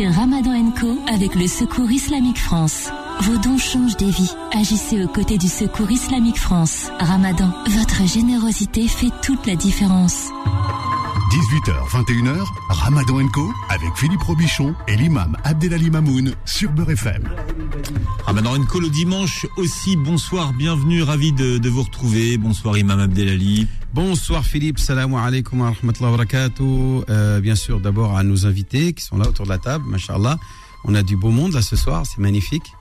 Ramadan Co avec le Secours Islamique France. Vos dons changent des vies. Agissez aux côtés du Secours Islamique France. Ramadan, votre générosité fait toute la différence. 18h, 21h, Ramadan Co avec Philippe Robichon et l'imam Abdelali Mamoun sur Beurre FM. Ramadan Co le dimanche aussi. Bonsoir, bienvenue, ravi de, de vous retrouver. Bonsoir imam Abdelali. Bonsoir Philippe, salam alaikum wa rahmatullahi wa barakatuh. Euh, bien sûr, d'abord à nos invités qui sont là autour de la table, machallah. On a du beau monde là ce soir, c'est magnifique.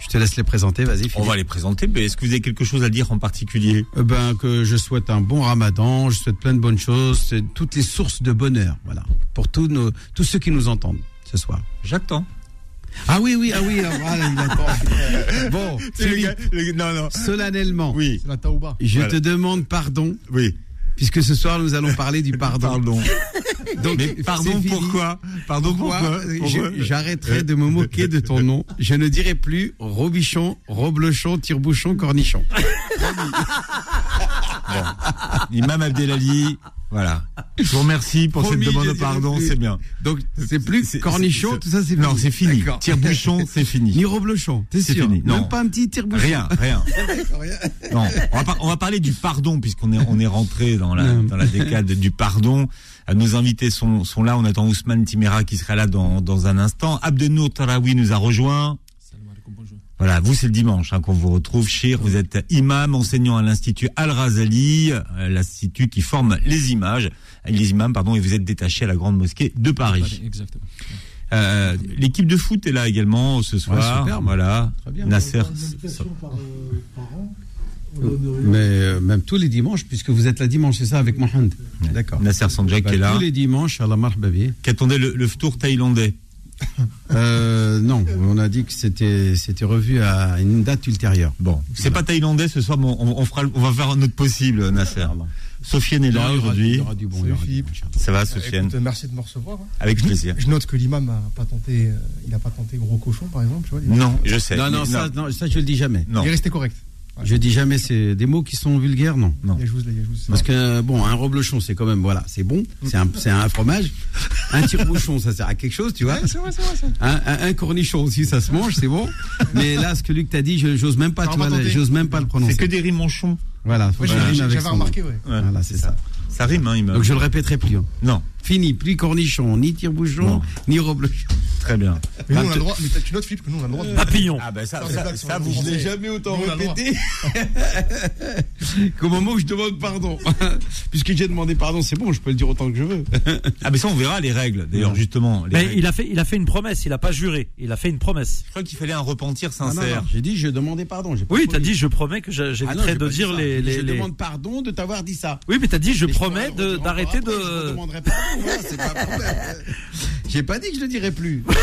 Je te laisse les présenter, vas-y. On va les présenter, mais est-ce que vous avez quelque chose à dire en particulier? Euh, Ben que je souhaite un bon Ramadan, je souhaite plein de bonnes choses, toutes les sources de bonheur, voilà, pour tous nos, tous ceux qui nous entendent ce soir. J'attends. Ah oui, oui, ah oui, ah, il attend. Bon, Philippe, le- non, non. solennellement, Oui, je Voilà. te demande pardon, oui. puisque ce soir nous allons parler du pardon. Pardon. Donc, Mais pardon pourquoi Pardon Pourquoi J'arrêterai de me moquer de ton nom. Je ne dirai plus Robichon, Roblechon, Tire-Bouchon, Cornichon. Imam Abdelali, voilà. Je vous remercie pour Promis, cette demande de pardon, c'est bien. Donc, c'est plus Cornichon, tout ça, c'est fini. Non, c'est fini. Tire-bouchon, c'est fini. Ni Roblechon, t'es C'est sûr fini. Non. Même pas un petit Tire-Bouchon Rien, rien. Non, on va, par- on va parler du pardon puisqu'on est on est rentré dans la dans la décade du pardon. Euh, Nos invités sont sont là. On attend Ousmane Timera qui sera là dans dans un instant. Abdenour Tarawi nous a rejoint. Voilà, vous c'est le dimanche hein, qu'on vous retrouve. Chir, vous êtes imam, enseignant à l'institut Al Razali, euh, l'institut qui forme les images, les imams pardon, et vous êtes détaché à la grande mosquée de Paris. Exactement. Euh, L'équipe de foot est là également ce soir. superbe. voilà, Très bien. Nasser. Mais euh, même tous les dimanches, puisque vous êtes là dimanche, c'est ça, avec Mohamed D'accord. Nasser Sanjak Bah, est là. tous les dimanches, à la marbabi. Qu'attendait le, le tour thaïlandais? Euh, non, on a dit que c'était c'était revu à une date ultérieure. Bon, c'est pas thaïlandais ce soir, mais on, on fera, on va faire notre possible, Nasser. Sofiane est là aujourd'hui. bon. Ça va, Sofiane Écoute, merci de me recevoir. hein. Avec plaisir. Je note que l'imam n'a pas tenté, euh, il n'a pas tenté gros cochon, par exemple. Tu vois, il- Non, je sais. Non, non, mais ça, non, ça, je le dis jamais. non. Il est resté correct. Je dis jamais, c'est des mots qui sont vulgaires, non. Non. Parce que bon, un reblochon, c'est quand même voilà, c'est bon, c'est un, c'est un fromage. Un tire-bouchon, ça sert à quelque chose, tu vois. Ouais, c'est vrai, c'est vrai. c'est vrai. Un, un- un cornichon aussi, ça se mange, c'est bon. Mais là, ce que Luc t'a dit, je- j'ose même pas, tu vois, j'ose même pas le prononcer. C'est que des rimonchons. Voilà, faut que rime avec son nom. remarqué, ouais. Ouais. Voilà, c'est ça. Ça rime, hein, il m'a. Donc je le répéterai plus. hein. Non, Fini, plus cornichon, ni tire-bouchon, ni reblochon. très bien. Mais nous, on a le droit, mais tu notes, Philippe, que nous, on a le droit de. Papillon. Ah ben ça, Ça, c'est ça, ça, ça, vous. je l'ai jamais autant Nous, droit. qu'au moment où je demande pardon? Puisque j'ai demandé pardon, c'est bon, je peux le dire autant que je veux. Ah ben ça, on verra les règles. D'ailleurs, justement. Les Mais règles. il a fait, il a fait une promesse. Il a pas juré. Il a fait une promesse. Je crois qu'il fallait un repentir Ah, sincère. J'ai dit, je demandais pardon. Oui, t'as dit, je promets que Ah j'éviterai j'ai de dire ça. Les, les, Je les- demande pardon de t'avoir dit ça. Oui, mais t'as dit, je Mais promets de- d'arrêter après, Je de. demanderai pardon, voilà, c'est pas un problème. J'ai pas dit que je le dirai plus.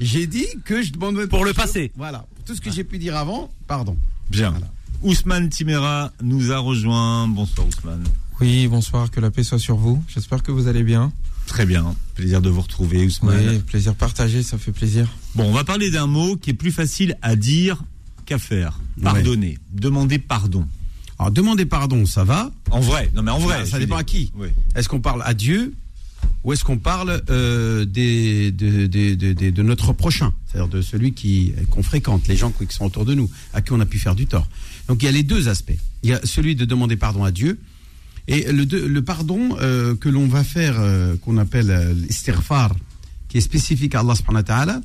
j'ai dit que je demanderais Pour le passé. Voilà. Tout ce que j'ai pu dire avant, pardon. Bien. Voilà. Ousmane Timera nous a rejoint. Bonsoir Ousmane. Oui, bonsoir, que la paix soit sur vous. J'espère que vous allez bien. Très bien. Plaisir de vous retrouver Ousmane. Oui, plaisir partagé, ça fait plaisir. Bon, on va parler d'un mot qui est plus facile à dire qu'à faire. Pardonner. Demander pardon. Alors, demander pardon, ça va. En vrai. Non, mais en vrai. Ça, dépend à qui. Oui. Est-ce qu'on parle à Dieu ou est-ce qu'on parle euh, des, de, de, de, de- de notre prochain, c'est-à-dire de celui qui qu'on fréquente, les gens qui sont autour de nous, à qui on a pu faire du tort. Donc il y a les deux aspects. Il y a celui de demander pardon à Dieu et le, le pardon euh, que l'on va faire, euh, qu'on appelle l'istighfar, qui est spécifique à Allah subhanahu wa ta'ala,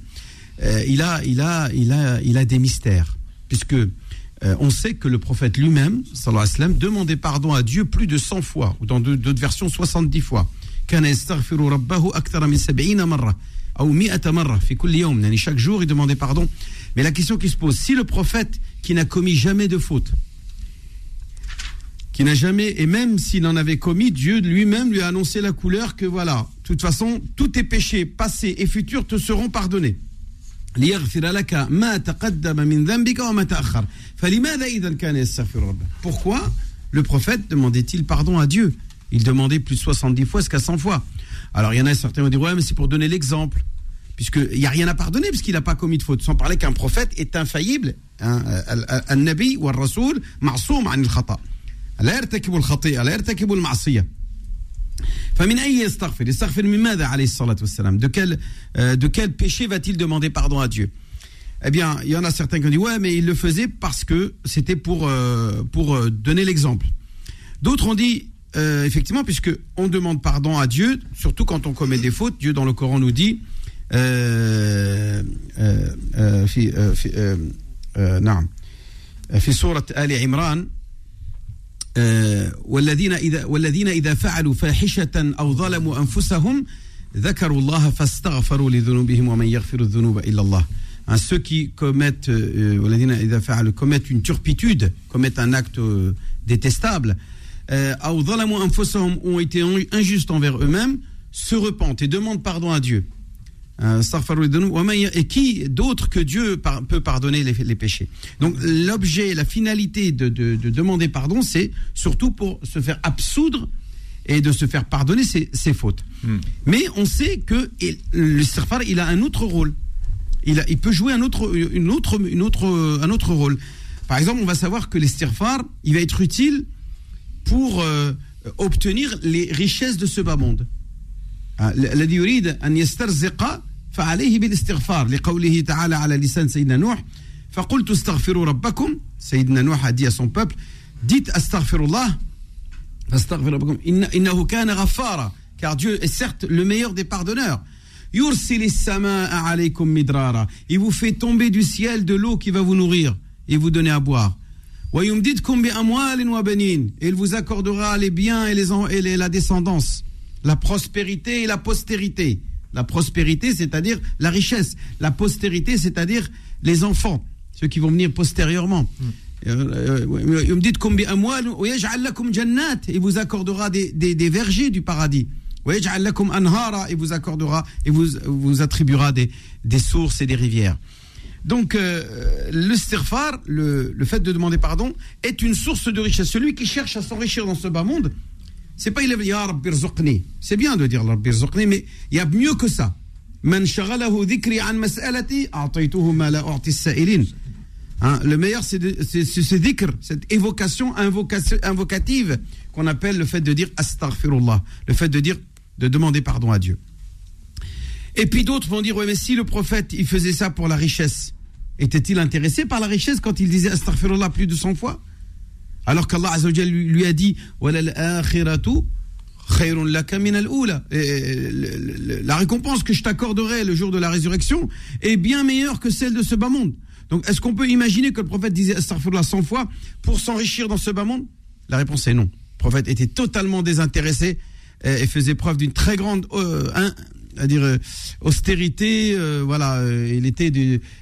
il, a, il, a, il, a, il a des mystères puisque euh, on sait que le prophète lui-même, sallallahu alayhi wa sallam, demandait pardon à Dieu plus de 100 fois, ou dans d'autres versions 70 fois. Chaque jour, il demandait pardon. Mais la question qui se pose, si le prophète qui n'a commis jamais de faute, qui n'a jamais, et même s'il en avait commis, Dieu lui-même lui a annoncé la couleur que voilà, de toute façon, tous tes péchés passés et futurs te seront pardonnés. ليغفر لك ما تقدم من ذنبك وما تأخر فلماذا إذا كان يستغفر ربه Pourquoi le prophète demandait-il pardon à Dieu Il demandait plus de 70 fois jusqu'à 100 fois. Alors il y en a certains qui vont dire ouais mais c'est pour donner l'exemple puisqu'il n'y a rien à pardonner puisqu'il n'a pas commis de faute sans parler qu'un prophète est infaillible hein, un nabi ou un rasoul معصوم عن الخطأ لا يرتكب الخطيئة لا يرتكب المعصية فمن أي يستغفر يستغفر من ماذا عليه الصلاة والسلام de quel, euh, de quel péché va-t-il demander pardon à Dieu Eh bien, il y en a certains qui ont dit ouais, mais il le faisait parce que c'était pour, euh, pour euh, donner l'exemple. D'autres ont dit euh, effectivement, puisque on demande pardon à Dieu, surtout quand on commet des fautes. Dieu dans le Coran nous dit euh, euh, euh, في- euh, في- euh, euh, نعم في سورة آل عمران آه، والذين إذا والذين إذا فعلوا فاحشة أو ظلموا أنفسهم ذكروا الله فاستغفروا لذنوبهم ومن يغفر الذنوب إلا الله Hein, ceux qui commettent euh, والذين إذا فعلوا commettent une turpitude commettent un acte euh, détestable euh, أو ظلموا أنفسهم ont été injustes envers eux-mêmes se repentent et demandent pardon à Dieu et qui d'autre que Dieu par- peut pardonner les, les péchés Donc l'objet, la finalité de, de- de demander pardon, c'est surtout pour se faire absoudre et de se faire pardonner ses, ses fautes. Mais on sait que il- le istighfar, il a un autre rôle. Il, a- il peut jouer un autre, une autre, une autre, un autre rôle. Par exemple, on va savoir que l'istighfar, il va être utile pour euh, obtenir les richesses de ce bas monde. الذي يريد أن يسترزق فعليه بالاستغفار لقوله تعالى على لسان سيدنا نوح فقلت استغفروا ربكم سيدنا نوح a dit à son peuple dites استغفر الله فاستغفر ربكم إن إنه كان غفارا car Dieu est certes le meilleur des pardonneurs يرسل السماء عليكم مدرارا il vous fait tomber du ciel de l'eau qui va vous nourrir et vous donner à boire ويمددكم بأموال وبنين et il vous accordera les biens et, les, en- et les- la descendance la prospérité et la postérité. La prospérité, c'est-à-dire la richesse. La postérité, c'est-à-dire les enfants, ceux qui vont venir postérieurement. Hmm. Euh, euh, vous me il vous accordera des, des, des vergers du paradis. Il vous accordera et vous, vous attribuera des, des sources et des rivières. Donc, euh, le stirfar, le, le, fait de demander pardon, est une source de richesse. Celui qui cherche à s'enrichir dans ce bas monde, c'est pas il rzuqni. C'est bien de dire Rabbi mais il y a mieux que ça. Hein, le meilleur, c'est ce dhikr, cette évocation, invocative qu'on appelle le fait de dire astaghfirullah, le fait de dire, de demander pardon à Dieu. Et puis d'autres vont dire, ouais, mais si le prophète, il faisait ça pour la richesse, était-il intéressé par la richesse quand il disait astaghfirullah plus de 100 fois? Alors qu'Allah lui, a dit, La récompense que je t'accorderai le jour de la résurrection est bien meilleure que celle de ce bas monde. Donc, est-ce qu'on peut imaginer que le prophète disait astaghfirullah 100 fois pour s'enrichir dans ce bas monde? La réponse est non. Le prophète était totalement désintéressé et faisait preuve d'une très grande euh, un- à dire euh, austérité euh, voilà euh, il était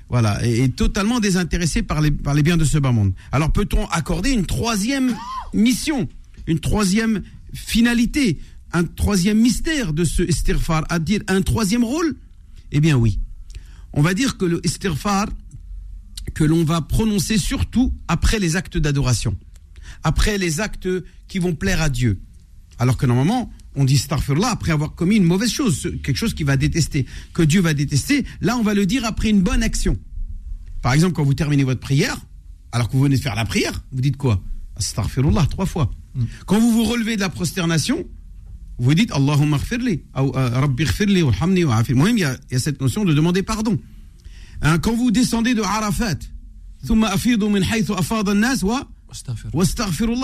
voilà et, et totalement désintéressé par les par les biens de ce bas monde. Alors peut-on accorder une troisième mission une troisième finalité un troisième mystère de ce istighfar à dire un troisième rôle? Eh bien oui. On va dire que le istighfar que l'on va prononcer surtout après les actes d'adoration après les actes qui vont plaire à Dieu. Alors que normalement, on dit starfurlah après avoir commis une mauvaise chose, quelque chose qui va détester, que Dieu va détester. Là, on va le dire après une bonne action. Par exemple, quand vous terminez votre prière, alors que vous venez de faire la prière, vous dites quoi? Astaghfirullah trois fois. Mm. Quand vous vous relevez de la prosternation, vous dites Allahumma khfirli, euh, rabbi khfirli, walhamni, wa Moi-même, il y, a cette notion de demander pardon. Hein, quand vous descendez de Arafat, thumma afidu min haythu afad nas wa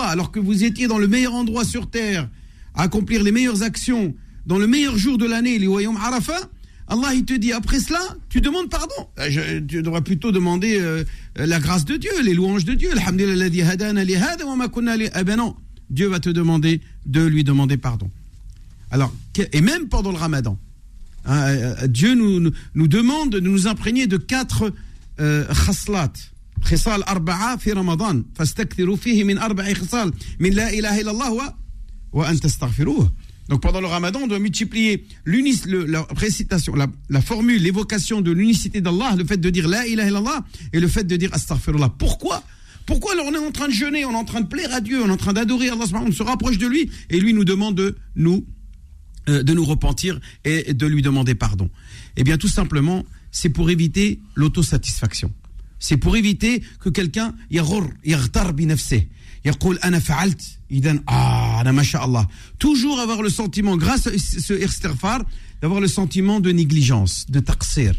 alors que vous étiez dans le meilleur endroit sur terre, à accomplir les meilleures actions, dans le meilleur jour de l'année, les Wayom Arafat, Allah il te dit après cela, tu demandes pardon. Euh, je- tu devrais plutôt demander euh, euh, la grâce de Dieu, les louanges de Dieu. Alhamdulillah alladhi hadana li hada wa ma kunna li- Eh ben non, Dieu va te demander de lui demander pardon. Alors, que- et même pendant le ramadan, hein, euh, Dieu nous, nous, nous demande de nous imprégner de quatre euh, khaslat. خصال أربعة في رمضان فاستكثروا فيه من أربع خصال من لا إله إلا الله و- وأن تستغفروه donc pendant le ramadan, on doit multiplier le, la récitation, la, formule, l'évocation de l'unicité d'Allah, le fait de dire La ilaha illallah et le fait de dire Astaghfirullah. Pourquoi? Pourquoi alors on est en train de jeûner, on est en train de plaire à Dieu, on est en train d'adorer Allah, on se rapproche de lui et lui nous demande de nous, euh, de nous repentir et de lui demander pardon? Eh bien tout simplement, c'est pour éviter l'autosatisfaction. C'est pour éviter que quelqu'un yarr, yartar binafseh يقول أنا فعلت إذا آه Ah, na masha'Allah. Toujours avoir le sentiment, grâce à ce istighfar, d'avoir le sentiment de négligence, de taqsir.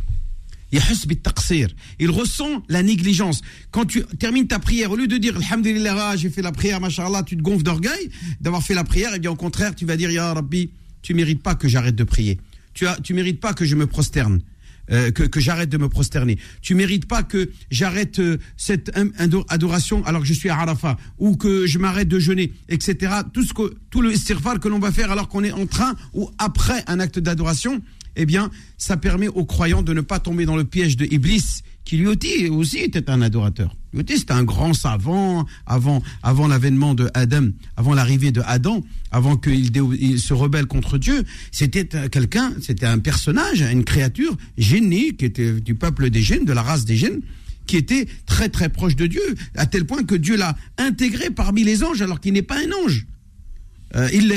يحس بالتقصير. Il ressent la négligence. Quand tu termines ta prière, au lieu de dire Alhamdulillah, ah, j'ai fait la prière, machallah, tu te gonfles d'orgueil d'avoir fait la prière, et bien au contraire, tu vas dire Ya Rabbi, tu mérites pas que j'arrête de prier. Tu as, tu mérites pas que je me prosterne. euh, que, j'arrête de me prosterner. Tu mérites pas que j'arrête euh, cette adoration alors que je suis à Arafat ou que je m'arrête de jeûner, etc. Tout ce que tout le istighfar que l'on va faire alors qu'on est en train ou après un acte d'adoration, eh bien, ça permet aux croyants de ne pas tomber dans le piège de Iblis, qui lui aussi était un adorateur. C'était un grand savant avant, l'avènement de Adam, avant l'arrivée de Adam, avant qu'il se rebelle contre Dieu. C'était quelqu'un, c'était un personnage, une créature génie qui était du peuple des gènes, de la race des gènes qui était très très proche de Dieu, à tel point que Dieu l'a intégré parmi les anges alors qu'il n'est pas un ange. Euh, il,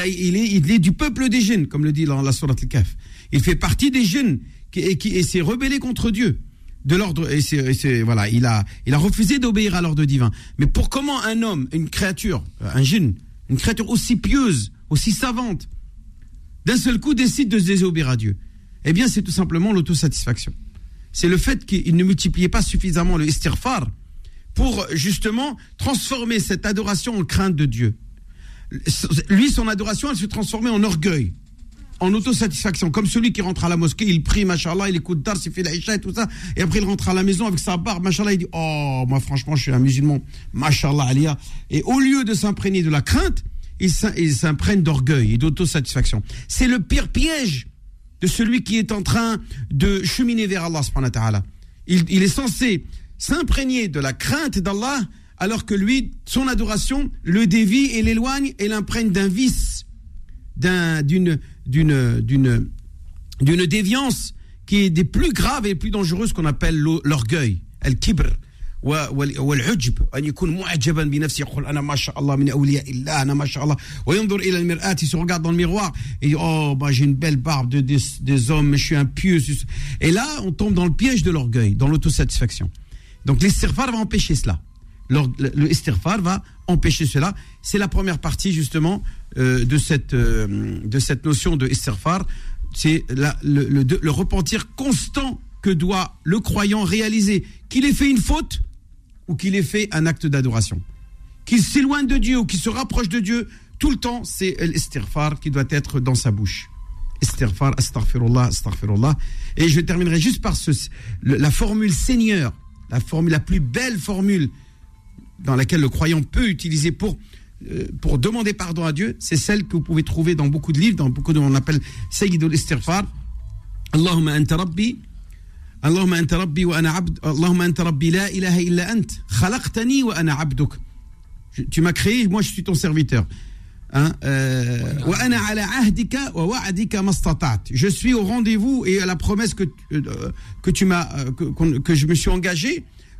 a, est, il est du peuple des jeunes, comme le dit dans la Sourate al-Kaf. Il fait partie des jeunes et, qui, s'est rebellé contre Dieu. De l'ordre, et c'est, voilà, il a, il a refusé d'obéir à l'ordre divin. Mais pour comment un homme, une créature, un djinn, une créature aussi pieuse, aussi savante, d'un seul coup décide de se désobéir à Dieu? Eh bien, c'est tout simplement l'autosatisfaction. C'est le fait qu'il ne multipliait pas suffisamment le istighfar pour justement transformer cette adoration en crainte de Dieu lui, son adoration, elle se transformait en orgueil, en autosatisfaction. Comme celui qui rentre à la mosquée, il prie, machallah, il écoute Dars, il fait l'Aïcha et tout ça, et après il rentre à la maison avec sa barbe, machallah, il dit Oh, moi franchement, je suis un musulman, machallah, aliyah. Et au lieu de s'imprégner de la crainte, il s'im- il s'imprègne d'orgueil et d'autosatisfaction. C'est le pire piège de celui qui est en train de cheminer vers Allah. Il, il est censé s'imprégner de la crainte d'Allah alors que lui, son adoration le dévie et l'éloigne et l'imprègne d'un vice, d'un- d'une, d'une, d'une, d'une déviance qui est des plus graves et plus dangereuses qu'on appelle l'o- l'orgueil, al-kibr. و- وال- والعجب أن يكون معجبا بنفسه يقول أنا ما شاء الله من أولياء الله أنا ما شاء الله وينظر إلى المرآة il se regarde dans le miroir et dit oh bah, j'ai une belle barbe de, des, des hommes mais je suis un pieux et là on tombe dans le piège de l'orgueil dans l'autosatisfaction donc l'istighfar va empêcher cela L'or- le, istighfar va empêcher cela c'est la première partie justement euh, de cette euh, de cette notion de istighfar c'est le, repentir constant que doit le croyant réaliser qu'il ait fait une faute ou qu'il ait fait un acte d'adoration. Qu'il s'éloigne de Dieu ou qu'il se rapproche de Dieu, tout le temps, c'est l'istighfar qui doit être dans sa bouche. Istighfar, astaghfirullah, astaghfirullah. Et je terminerai juste par ce, la formule Seigneur, la formule, la plus belle formule dans laquelle le croyant peut utiliser pour, euh, pour demander pardon à Dieu, c'est celle que vous pouvez trouver dans beaucoup de livres, dans beaucoup de, on appelle Sayyidul Istighfar. Allahumma anta rabbi, اللهم انت ربي وانا عبد اللهم انت ربي لا اله الا انت خلقتني وانا عبدك Je- tu m'as créé moi je suis ton serviteur Hein, euh, وأنا على عهدك ووعدك ما استطعت. je suis au rendez-vous et à la promesse que euh, que tu m'as euh, que, qu'on- que je me suis engagé euh,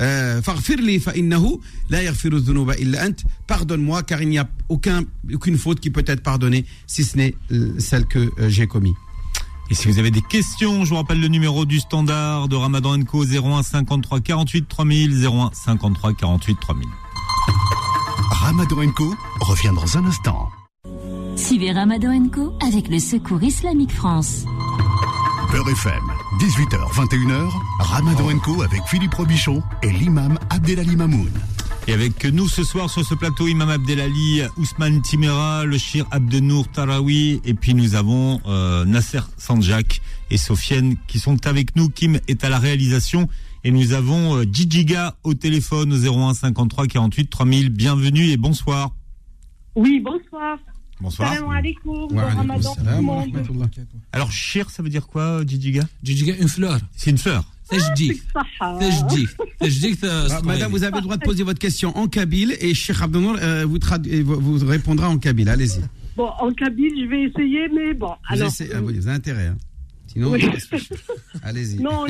Euh, Pardonne-moi car il n'y a aucun, aucune faute qui peut être pardonnée si ce n'est euh, celle que euh, j'ai commise. Et si vous avez des questions, je vous rappelle le numéro du standard de Ramadan Co 01 53 48 3000 01 53 48 3000. Ramadan Co revient dans un instant. Suivez Ramadan Co avec le Secours Islamique France. Beurre FM, 18h, 21h, Ramadan Co avec Philippe Robichon et l'imam Abdelali Mamoun. Et avec nous ce soir sur ce plateau, Imam Abdelali, Ousmane Timera, le Shir Abdenour Tarawi, et puis nous avons euh, Nasser Sanjak et Sofiane qui sont avec nous. Kim est à la réalisation et nous avons euh, au téléphone au 01 53 48 3000. Bienvenue et bonsoir. Oui, bonsoir. Bonsoir. Salam alaikum. Bon ramadan tout le monde. Alors, shir, ça veut dire quoi, euh, Djidiga Djidiga, une fleur. C'est une fleur. Ah, bah, madame, vous avez le droit de poser votre question en kabyle et Cheikh Abdenour euh, vous, vous répondra en kabyle. Allez-y. Bon, en kabyle, je vais essayer, mais bon. Alors, ah euh, vous, avez intérêt. Hein. Sinon, allez-y. Non,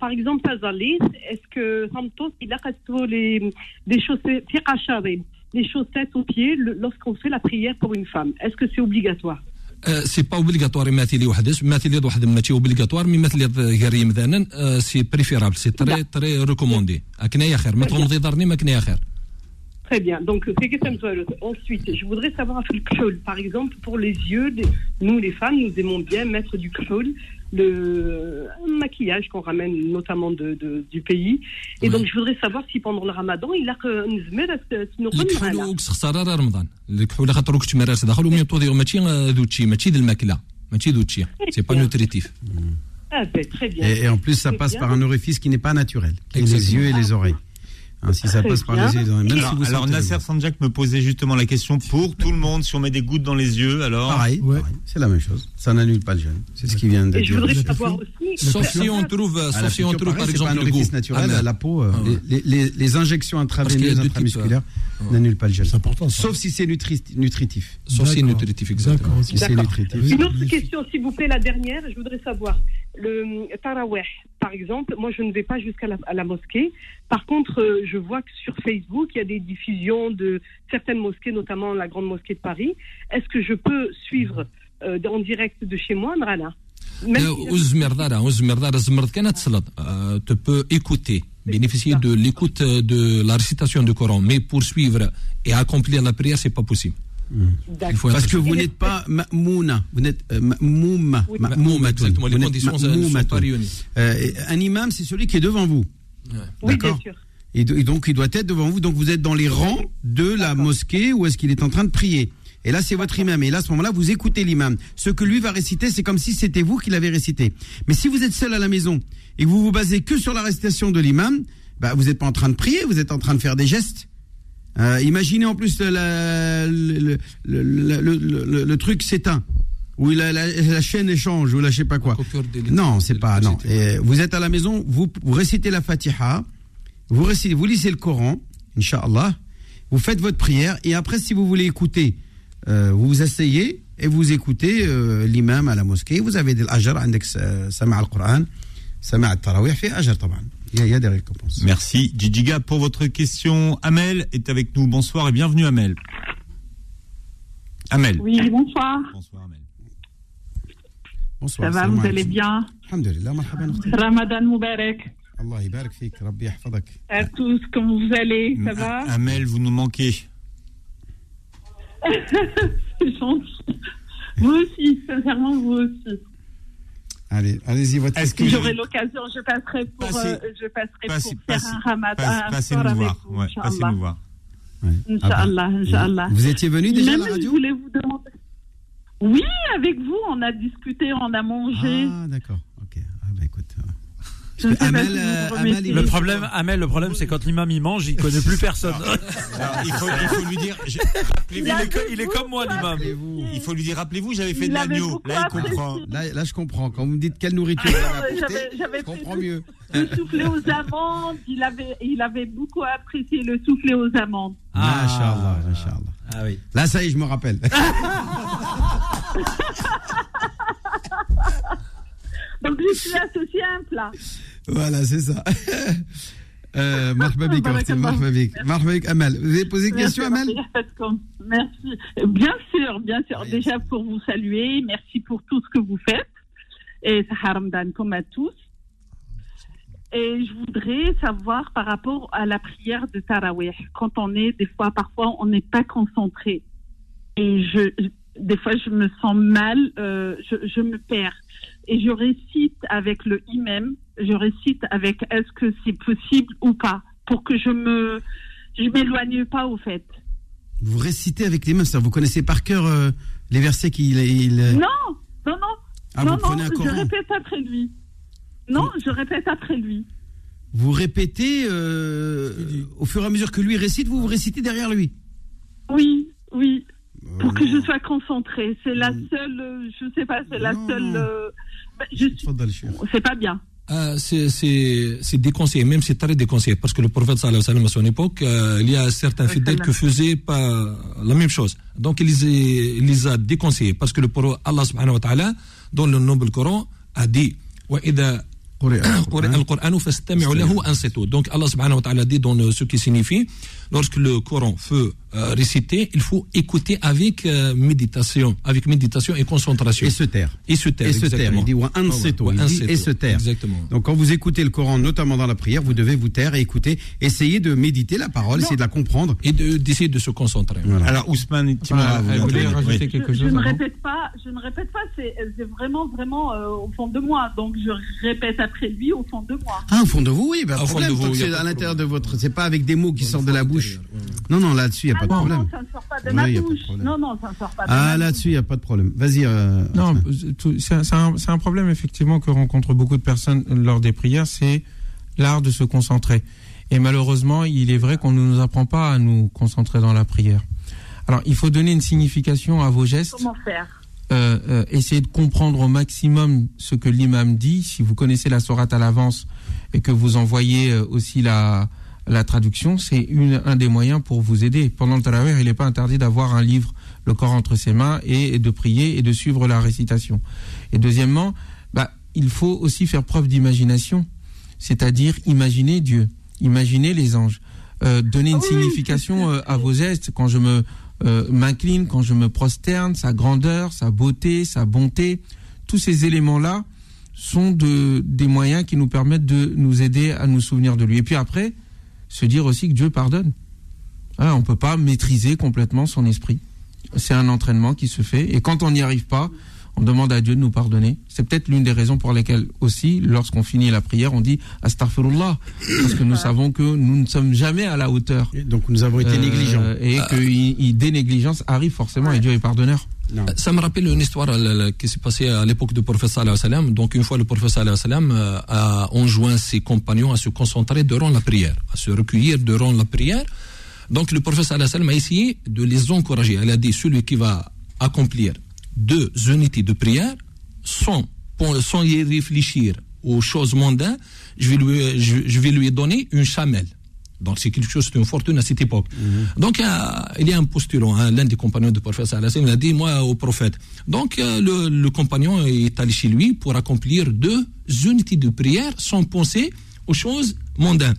par exemple, Tazalis, est-ce que Santos, il a les, des choses, les chaussettes aux pieds le- lorsqu'on fait la prière pour une femme est-ce que c'est obligatoire سي با اوبليغاتوار مثلي وحدش مثلي واحد ماشي اوبليغاتوار مي مثلي غير مثلا سي بريفيرابل سي تري تري ريكوموندي كنايا خير ما تغمضي ظهرني ما كنايا خير Très bien. Donc, c'est que ça me soit- Ensuite, je voudrais savoir le k'houl. Par exemple, pour les yeux, les- nous, les femmes, nous aimons bien mettre du k'houl, le un maquillage qu'on ramène notamment de, de- du pays. Et donc, je voudrais savoir si pendant le ramadan, il a que nzmer, est-ce que tu nous الكحول remarques وكس خساره راه رمضان الكحول خاطر كنت مرارس داخل ومي طودي ماشي دوتشي ماشي د الماكله ماشي دوتشي سي با نوتريتيف Ah, ben, très bien. Et, et en plus, ça Très passe bien. par un orifice qui n'est pas naturel, qui est les Exactement. yeux et les oreilles. Hein, si ça Très passe par bien. les yeux même Alors, si vous alors Nasser Sanjak me posait justement la question pour tout le monde, si on met des gouttes dans les yeux, alors. Pareil, Ouais. pareil, c'est la même chose. Ça n'annule pas le jeûne. C'est ce qui vient d'être Et je dit. voudrais savoir aussi. sauf si on trouve sauf si on trouve pareil, par c'est pas un exemple le goût naturel Ah, à la peau. euh, Ah, ouais. les, les- les injections intraveineuses, deux types, intramusculaires ouais. n'annulent pas le jeûne. C'est important, ça. Sauf si c'est nutri- nutritif. sauf si nutritif exactement c'est nutritif. Oui. Une autre question, s'il vous plaît, la dernière, je voudrais savoir le euh, Taraweh, par exemple, moi je ne vais pas jusqu'à la, mosquée. Par contre, euh, je vois que sur Facebook, il y a des diffusions de certaines mosquées, notamment la Grande Mosquée de Paris. Est-ce que je peux suivre euh, en direct de chez moi, Nrana tu peux écouter, bénéficier de l'écoute de la récitation du Coran, mais poursuivre et accomplir la prière, c'est pas possible. Parce que vous n'êtes pas ma'mouna, vous n'êtes euh, ma'mouma. Oui. Ma'moum, exactement les conditions ne sont pas réunies Euh, un imam, c'est celui qui est devant vous. Oui, bien D'accord. sûr. Et, do- et donc, il doit être devant vous. Donc, vous êtes dans les rangs de la mosquée où est-ce qu'il est en train de prier. Et là, c'est votre imam. Et là, à ce moment-là, vous écoutez l'imam. Ce que lui va réciter, c'est comme si c'était vous qui l'avez récité. Mais si vous êtes seul à la maison et que vous vous basez que sur la récitation de l'imam, bah, vous n'êtes pas en train de prier, vous êtes en train de faire des gestes. Euh, imaginez en plus le, le, le, truc s'éteint. Ou la, la, chaîne échange, ou la je sais pas quoi. Non, c'est pas. Non. Vous êtes à la maison, vous, vous récitez la Fatiha, vous, récitez, vous lisez le Coran, Inch'Allah, vous faites votre prière, et après, si vous voulez écouter, euh, vous vous asseyez et vous écoutez euh, l'imam à la mosquée, vous avez de l'ajr, avec Sama al-Quran, Sama al-Tarawih, fait ajr, taban il y, a des. Merci Gigiga pour votre question. Amel est avec nous. Bonsoir et bienvenue Amel. Amel. Oui, bonsoir. Bonsoir Amel. Bonsoir. Ça va, vous allez bien Ramadan Mubarak. Allah Ibarak fik, Rabbi yahfadak. À tous, comment vous allez? Ça va? Amel, vous nous manquez. Vous aussi, sincèrement, vous aussi. Allez, allez-y, votre Est-ce que j'aurai l'occasion, je passerai pour, Passez- euh, je passerai passez- pour faire un ramadan. Passez nous avec voir. vous, Ouais, Inch'Allah. passez nous voir. Ouais. Inch'Allah, bon. Inch'Allah. Vous étiez venu déjà à Même, je voulais vous demander. Oui, avec vous, on a discuté, on a mangé. Ah, d'accord. Ok. Ah, bah écoute. euh, Je ne sais pas Amel, euh, Amel, Le problème, Amel, le problème, c'est quand l'imam il mange, il connaît plus personne. Alors, il, faut, il faut lui dire. je- il, est, co- il est comme moi, l'imam. il faut lui dire rappelez-vous, j'avais fait Il de l'agneau. Là, il comprend. Là, là, je comprends. Quand vous me dites quelle nourriture apporté, je comprends mieux. Le soufflé aux amandes, il avait, il avait beaucoup apprécié le soufflé aux amandes. Masha'Allah, Masha'Allah. Ah oui. Là, ça y est, je me rappelle. Je suis associée à un plat. voilà, c'est ça. Euh, marhaba bik, Barakallah. Akhti, marhaba bik. Marhaba bik, Amal. Vous avez posé une question, Amal Merci. Bien sûr, bien sûr. Déjà pour vous saluer, merci pour tout ce que vous faites. Et Saharamdan comme à tous. Et je voudrais savoir par rapport à la prière de Tarawih, quand on est, des fois, parfois, on n'est pas concentré. Et je, des fois, je me sens mal, euh, je, je me perds. Et je récite avec le imam, je récite avec est-ce que c'est possible ou pas, pour que je me, je m'éloigne pas au fait. Vous récitez avec les mains, ça, vous connaissez par cœur euh, les versets qu'il. il- Non, non, non. Ah, non, non, je répète après lui. Non, je répète après lui. Vous répétez euh, au fur et à mesure que lui récite, vous vous récitez derrière lui. Oui, oui. Pour que je non. sois concentrée. C'est la seule, euh, je sais pas, c'est la Non, seule. non. euh, bah, je suis- Tfaddal, Cheikh. C'est pas bien. Euh, c'est- c'est c'est déconseillé, même c'est très déconseillé, parce que le prophète sallallahu alayhi wa sallam, à son époque, euh, il y a certains fidèles qui faisaient pas la même chose. Donc il les, a- il les a déconseillés, parce que le pro- Allah subhanahu wa ta'ala, dans le noble Coran, a dit وإذا donc Allah subhanahu wa ta'ala dit dans ce qui signifie, lorsque le Coran fut euh, récité, il faut écouter avec euh, méditation, avec méditation et concentration. Et se taire. Et se taire, et se taire. Il dit, et se taire. Exactement. Donc quand vous écoutez le Coran, notamment dans la prière, vous devez vous taire et écouter, essayer de méditer la parole, essayer de la comprendre. Et d'essayer de, se concentrer. Alors Ousmane, tu rajouter quelque chose Je ne répète pas, c'est vraiment, vraiment euh, au fond de moi. Donc je répète après lui au fond de moi. Ah, au fond de vous, oui, pas de Au fond de vous, Tant que il y a c'est pas à de l'intérieur de problème. votre. C'est pas avec des mots qui sortent de la bouche. Non, non, là-dessus, il n'y a pas Ah de non, problème. non, ça ne sort pas de ma y a pas de bouche. problème. Non, non, ça ne sort pas de Ah, ma bouche. là-dessus, il n'y a pas de problème. Vas-y. euh, Non, un, c'est un problème effectivement que rencontrent beaucoup de personnes lors des prières, c'est l'art de se concentrer. Et malheureusement, il est vrai qu'on ne nous apprend pas à nous concentrer dans la prière. Alors, il faut donner une signification à vos gestes. Comment faire? Euh, euh, essayez de comprendre au maximum ce que l'imam dit. Si vous connaissez la sourate à l'avance et que vous envoyez euh, aussi la, la traduction, c'est une- un des moyens pour vous aider. Pendant le tarawih, il n'est pas interdit d'avoir un livre, le corps entre ses mains, et, et de prier et de suivre la récitation. Et deuxièmement, bah, il faut aussi faire preuve d'imagination, c'est-à-dire imaginer Dieu, imaginer les anges, euh, donner une Ah oui, signification à vos gestes. Quand je me euh, m'incline, quand je me prosterne, sa grandeur, sa beauté, sa bonté, tous ces éléments-là sont de, des moyens qui nous permettent de nous aider à nous souvenir de lui. Et puis après, se dire aussi que Dieu pardonne. Hein, on ne peut pas maîtriser complètement son esprit. C'est un entraînement qui se fait. Et quand on n'y arrive pas, on demande à Dieu de nous pardonner. C'est peut-être l'une des raisons pour lesquelles aussi, lorsqu'on finit la prière, on dit Astaghfirullah. Parce que nous savons que nous ne sommes jamais à la hauteur. Et Donc nous avons été Euh, négligents. Et que il- des négligences arrivent forcément et Dieu est pardonneur. Non. Ça me rappelle une histoire euh, qui s'est passée à l'époque du prophète sallallahu alayhi wa sallam. Donc une fois le prophète sallallahu alayhi wa sallam euh, a enjoint ses compagnons à se concentrer durant la prière, à se recueillir durant la prière. Donc le prophète sallallahu alayhi wa sallam a essayé de les encourager. Elle a dit celui qui va accomplir deux unités de prière sans, pour- sans y réfléchir aux choses mondaines, je vais lui, je, je vais lui donner une chamelle. Donc c'est quelque chose, c'est une fortune à cette époque. Donc euh, il y a un postulant, hein, l'un des compagnons du prophète il a dit moi au prophète. Donc euh, le, le compagnon est allé chez lui pour accomplir deux unités de prière sans penser aux choses mondaines.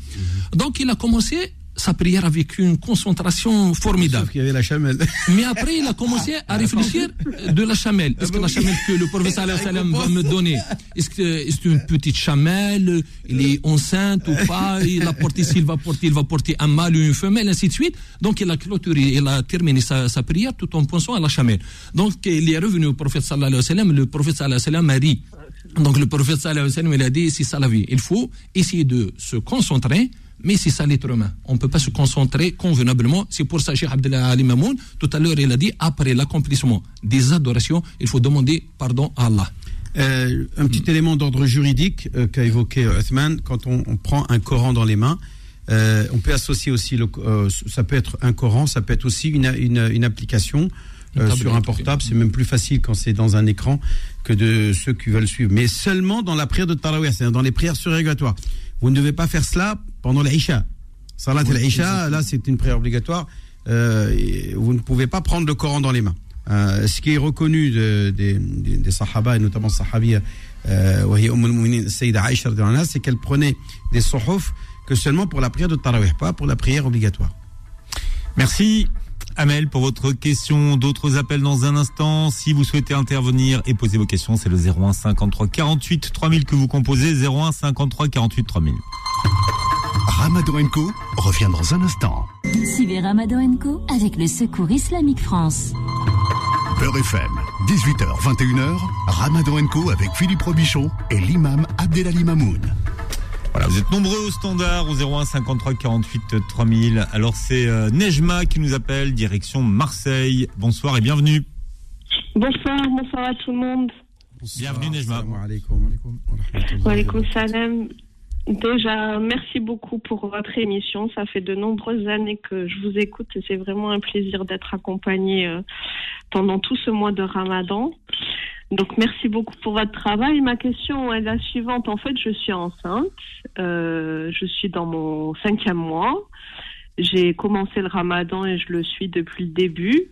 Donc il a commencé sa prière avec une concentration formidable. Sauf qu'il y avait la chamelle. Mais après, il a commencé à réfléchir de la chamelle. Est-ce que la chamelle que le prophète sallam va me donner, est-ce que c'est une petite chamelle, il est enceinte ou pas, il a porté, s'il va porter, il va porter un mâle ou une femelle, ainsi de suite. Donc il a clôturé, il a terminé sa, sa prière tout en pensant à la chamelle. Donc il est revenu au prophète sallallahu alayhi wa sallam, le prophète sallallahu alayhi wa sallam a ri. Donc le prophète sallallahu alayhi wa sallam, il a dit, c'est ça la vie. Il faut essayer de se concentrer mais c'est ça l'être humain. On ne peut pas se concentrer convenablement. C'est pour ça, Cheikh Abdullah Ali Mamoun, tout à l'heure, il a dit, après l'accomplissement des adorations, il faut demander pardon à Allah. Euh, un petit élément d'ordre juridique euh, qu'a évoqué euh, Othman, quand on, on prend un Coran dans les mains, euh, on peut associer aussi, le, ça peut être un Coran, ça peut être aussi une, une, une application Une sur un portable, c'est même plus facile quand c'est dans un écran que de ceux qui veulent suivre. Mais seulement dans la prière de Tarawih, c'est-à-dire dans les prières surrogatoires. Vous ne devez pas faire cela pendant l'Aïcha. Salat al-Aïcha, là, c'est une prière obligatoire. Euh, vous ne pouvez pas prendre le Coran dans les mains. Euh, ce qui est reconnu des de, de, de Sahaba, et notamment Sahabia, euh, c'est qu'elle prenait des sohuf que seulement pour la prière de Tarawih, pas pour la prière obligatoire. Merci. Amel, pour votre question, d'autres appels dans un instant. Si vous souhaitez intervenir et poser vos questions, c'est le 01 53 48 3000 que vous composez. 01 53 48 3000. Ramadan Co revient dans un instant. Suivez Ramadan Co avec le Secours Islamique France. Beurre FM, 18h, 21h, Ramadan Co avec Philippe Robichon et l'imam Abdelali Mamoun. Voilà, vous êtes nombreux au standard au 01 53 48 3000. Alors c'est euh, Nejma qui nous appelle, direction Marseille. Bonsoir et bienvenue. Bonsoir, bonsoir à tout le monde. Bienvenue Nejma. Wa rahmatullahi Wa alaikum salam. Déjà, merci beaucoup pour votre émission. Ça fait de nombreuses années que je vous écoute et c'est vraiment un plaisir d'être accompagnée euh, pendant tout ce mois de Ramadan. Donc merci beaucoup pour votre travail. Ma question est la suivante. En fait, je suis enceinte. Euh, je suis dans mon cinquième mois. J'ai commencé le ramadan et je le suis depuis le début.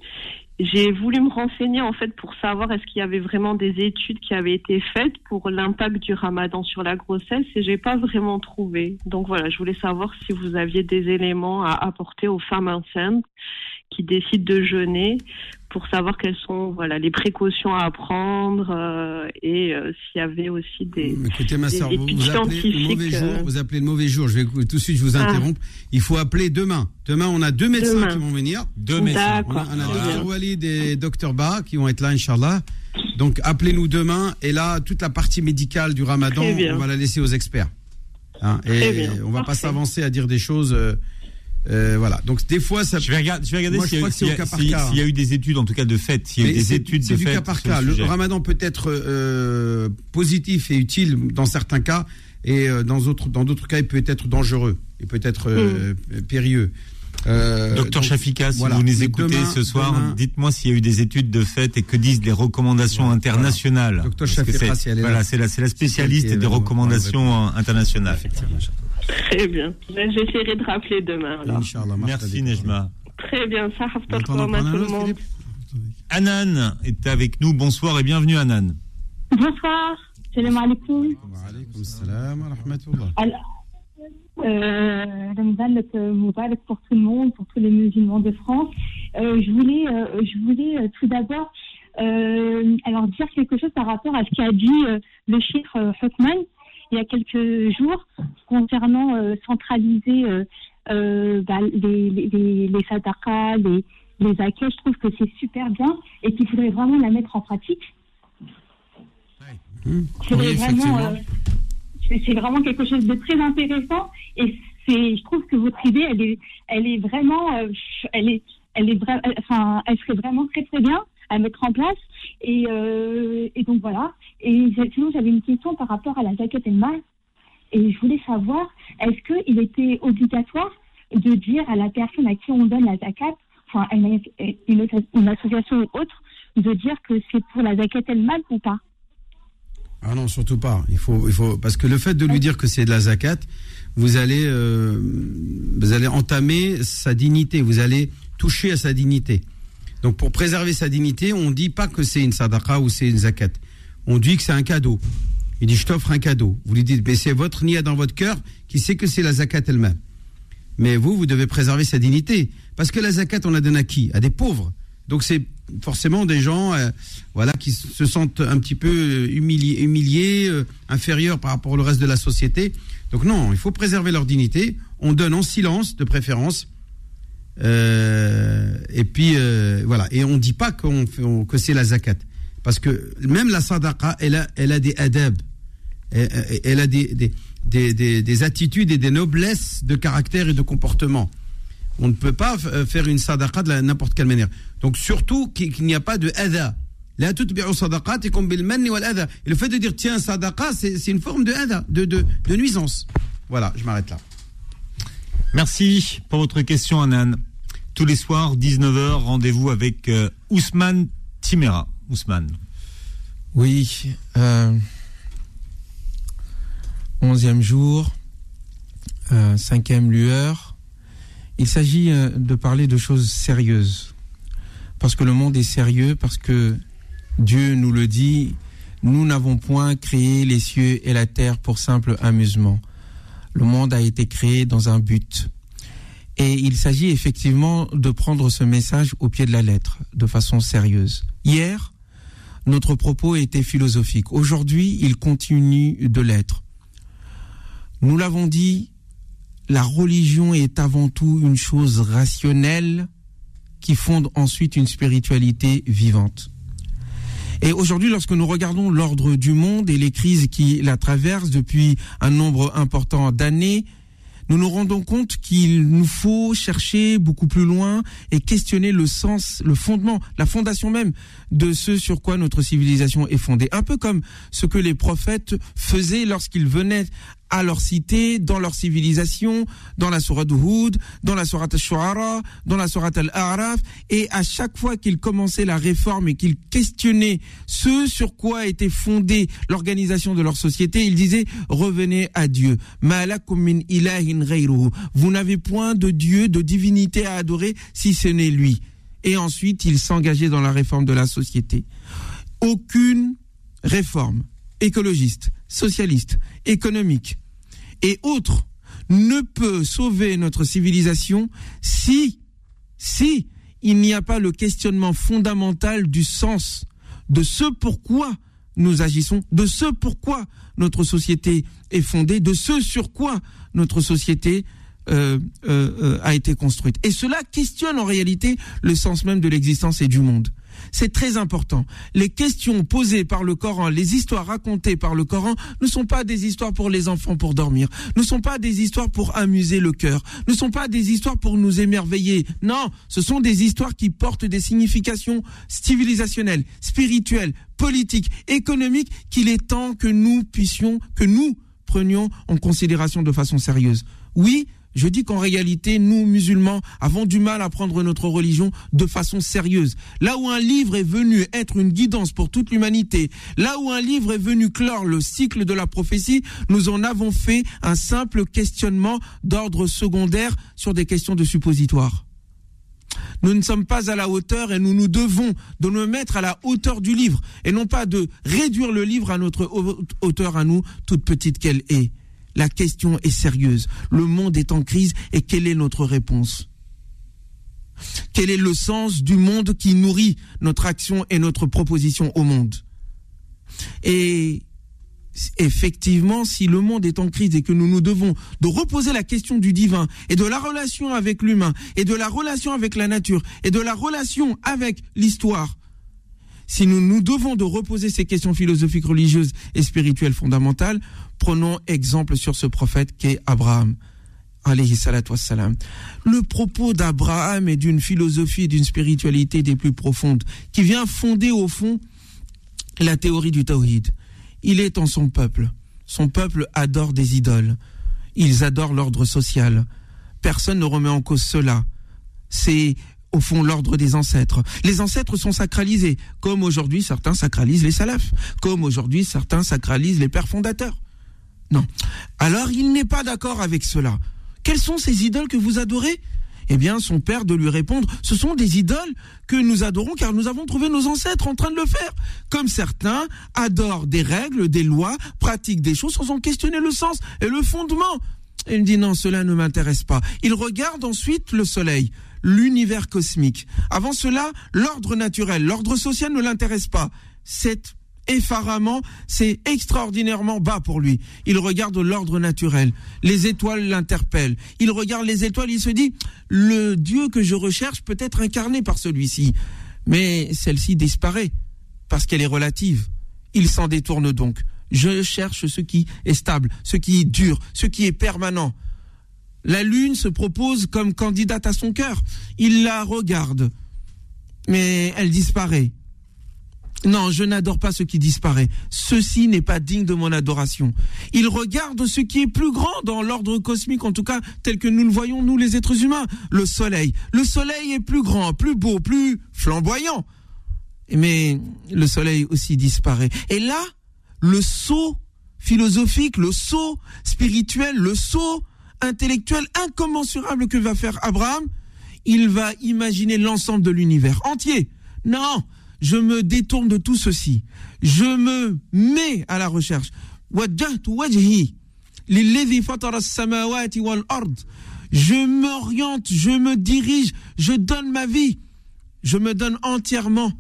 J'ai voulu me renseigner en fait pour savoir est-ce qu'il y avait vraiment des études qui avaient été faites pour l'impact du ramadan sur la grossesse et j'ai pas vraiment trouvé. Donc voilà, je voulais savoir si vous aviez des éléments à apporter aux femmes enceintes qui décident de jeûner pour savoir quelles sont voilà les précautions à prendre euh, et euh, s'il y avait aussi des, Écoutez, ma des soeur, vous, études vous appelez le scientifiques. mauvais jour. euh, Vous appelez le mauvais jour. Je vais tout de suite, je vous Ah. interromps. Il faut appeler demain. Demain, on a deux médecins Demain. qui vont venir. Deux médecins. On a, on a Walid et Dr Ba qui vont être là, Inch'Allah. Donc, appelez-nous demain. Et là, toute la partie médicale du ramadan, on va la laisser aux experts. Hein, Très et bien. on va pas s'avancer à dire des choses. Euh, voilà. Donc, des fois, ça Je vais regarder, je vais regarder Moi, je s'il y, a- crois que c'est s'il y au a- cas par s'il- cas. s'il y a eu des études, en tout cas de fait. S'il y a eu des c'est- études c'est de du fait. cas par cas. le ramadan peut être euh, positif et utile dans certains cas, et euh, dans d'autres dans d'autres cas, il peut être dangereux, il peut être euh, périlleux. Euh, Docteur Chafika, si voilà. vous nous écoutez demain- ce soir, demain- dites-moi s'il y a eu des études de fait et que disent les recommandations Voilà, internationales. Docteur Chafika, c'est- si elle est là. voilà, c'est la, c'est la spécialiste C'est des recommandations internationales. Effectivement. Très bien. Ben, J'essaierai de rappeler demain. alors. Merci. Nejma. Très bien. Ça, tout le monde. Anan est avec nous. Bonsoir et bienvenue Anan. Bonsoir, salam alaikum. Wa alaykoum salam wa rahmatullah. Alors, euh, Ramadan euh, Moubarak pour tout le monde, pour tous les musulmans de France. Euh, je voulais, euh, je voulais euh, tout d'abord euh, alors dire quelque chose par rapport à ce qu'a dit euh, le cheikh euh, Hotman il y a quelques jours concernant euh, centraliser euh, euh, bah, les, les, les, akais. Je trouve que c'est super bien et qu'il faudrait vraiment la mettre en pratique. C'est Oui, vraiment, euh, vraiment quelque chose de très intéressant et c'est, je trouve que votre idée, elle est, elle est vraiment, euh, elle est, elle est vra- elle- enfin, elle serait vraiment très très bien à mettre en place et, euh, et donc voilà. Et sinon, j'avais une question par rapport à la zakat et le mal et je voulais savoir, est-ce qu'il était obligatoire de dire à la personne à qui on donne la zakat, enfin une, association ou autre, de dire que c'est pour la zakat et le mal ou pas? Ah non, surtout pas. Il faut, parce que le fait de lui dire que c'est de la zakat, vous allez, euh, vous allez entamer sa dignité, vous allez toucher à sa dignité. Donc pour préserver sa dignité, on dit pas que c'est une sadaqa ou c'est une zakat. On dit que c'est un cadeau. Il dit je t'offre un cadeau. Vous lui dites mais c'est votre nia dans votre cœur qui sait que c'est la zakat elle-même. Mais vous, vous devez préserver sa dignité. Parce que la zakat, on la donne à qui? À des pauvres. Donc c'est forcément des gens euh, voilà, qui se sentent un petit peu euh, humiliés, humiliés euh, inférieurs par rapport au reste de la société. Donc non, il faut préserver leur dignité. On donne en silence, de préférence. Euh, et puis euh, voilà. Et on dit pas que c'est la zakat. Parce que même la sadaqa, elle a, elle a des adab. Elle, a des, des, des, des- des attitudes et des noblesses de caractère et de comportement. On ne peut pas euh, faire une sadaqa de n'importe quelle manière. Donc surtout qu'il n'y a pas de adha. Et le fait de dire tiens sadaqa, c'est c'est une forme de adha, de, de, de nuisance. Voilà, je m'arrête là. Merci pour votre question, Anan. Tous les soirs, 19h, rendez-vous avec euh, Ousmane Timera. Ousmane. Oui. Euh, onzième jour, euh, cinquième lueur. Il s'agit de parler de choses sérieuses. Parce que le monde est sérieux, parce que Dieu nous le dit, nous n'avons point créé les cieux et la terre pour simple amusement. Le monde a été créé dans un but. Et il s'agit effectivement de prendre ce message au pied de la lettre, de façon sérieuse. Hier, notre propos était philosophique. Aujourd'hui, il continue de l'être. Nous l'avons dit, la religion est avant tout une chose rationnelle qui fonde ensuite une spiritualité vivante. Et aujourd'hui, lorsque nous regardons l'ordre du monde et les crises qui la traversent depuis un nombre important d'années, nous nous rendons compte qu'il nous faut chercher beaucoup plus loin et questionner le sens, le fondement, la fondation même de ce sur quoi notre civilisation est fondée. Un peu comme ce que les prophètes faisaient lorsqu'ils venaient à leur cité, dans leur civilisation, dans la sourate Hud, dans la sourate Al-Shu'ara, dans la sourate Al-A'raf, et à chaque fois qu'ils commençaient la réforme et qu'ils questionnaient ce sur quoi était fondée l'organisation de leur société, ils disaient revenez à Dieu. Vous n'avez point de Dieu, de divinité à adorer si ce n'est lui. Et ensuite, ils s'engageaient dans la réforme de la société. Aucune réforme écologiste, socialiste, économique, et autres ne peut sauver notre civilisation si, si il n'y a pas le questionnement fondamental du sens de ce pourquoi nous agissons, de ce pourquoi notre société est fondée, de ce sur quoi notre société euh, euh, euh, a été construite. Et cela questionne en réalité le sens même de l'existence et du monde. C'est très important. Les questions posées par le Coran, les histoires racontées par le Coran ne sont pas des histoires pour les enfants pour dormir, ne sont pas des histoires pour amuser le cœur, ne sont pas des histoires pour nous émerveiller. Non, ce sont des histoires qui portent des significations civilisationnelles, spirituelles, politiques, économiques qu'il est temps que nous que nous prenions en considération de façon sérieuse. Oui, je dis qu'en réalité, nous, musulmans, avons du mal à prendre notre religion de façon sérieuse. Là où un livre est venu être une guidance pour toute l'humanité, là où un livre est venu clore le cycle de la prophétie, nous en avons fait un simple questionnement d'ordre secondaire sur des questions de suppositoire. Nous ne sommes pas à la hauteur et nous nous devons de nous mettre à la hauteur du livre et non pas de réduire le livre à notre hauteur à nous, toute petite qu'elle est. La question est sérieuse. Le monde est en crise et quelle est notre réponse? Quel est le sens du monde qui nourrit notre action et notre proposition au monde? Et effectivement, si le monde est en crise et que nous nous devons de reposer la question du divin et de la relation avec l'humain et de la relation avec la nature et de la relation avec l'histoire, si nous nous devons de reposer ces questions philosophiques, religieuses et spirituelles fondamentales, prenons exemple sur ce prophète qu'est Abraham. Le propos d'Abraham est d'une philosophie et d'une spiritualité des plus profondes, qui vient fonder au fond la théorie du Tawhid. Il est en son peuple. Son peuple adore des idoles. Ils adorent l'ordre social. Personne ne remet en cause cela. C'est au fond l'ordre des ancêtres. Les ancêtres sont sacralisés, comme aujourd'hui certains sacralisent les salafs, comme aujourd'hui certains sacralisent les pères fondateurs. Non. Alors il n'est pas d'accord avec cela. Quelles sont ces idoles que vous adorez? Eh bien, son père de lui répondre, ce sont des idoles que nous adorons car nous avons trouvé nos ancêtres en train de le faire. Comme certains adorent des règles, des lois, pratiquent des choses sans en questionner le sens et le fondement. il dit non, cela ne m'intéresse pas. Il regarde ensuite le soleil, l'univers cosmique. Avant cela, l'ordre naturel, l'ordre social ne l'intéresse pas. C'est effaramment, c'est extraordinairement bas pour lui. Il regarde l'ordre naturel. Les étoiles l'interpellent. Il regarde les étoiles, il se dit, le Dieu que je recherche peut être incarné par celui-ci. Mais celle-ci disparaît parce qu'elle est relative. Il s'en détourne donc. Je cherche ce qui est stable, ce qui est dur, ce qui est permanent. La lune se propose comme candidate à son cœur. Il la regarde, mais elle disparaît. Non, je n'adore pas ce qui disparaît. Ceci n'est pas digne de mon adoration. Il regarde ce qui est plus grand dans l'ordre cosmique, en tout cas tel que nous le voyons, nous les êtres humains, le soleil. Le soleil est plus grand, plus beau, plus flamboyant. Mais le soleil aussi disparaît. Et là, le saut philosophique, le saut spirituel, le saut intellectuel incommensurable que va faire Abraham, il va imaginer l'ensemble de l'univers entier. Non, je me détourne de tout ceci. Je me mets à la recherche. Je m'oriente, je me dirige, je donne ma vie. Je me donne entièrement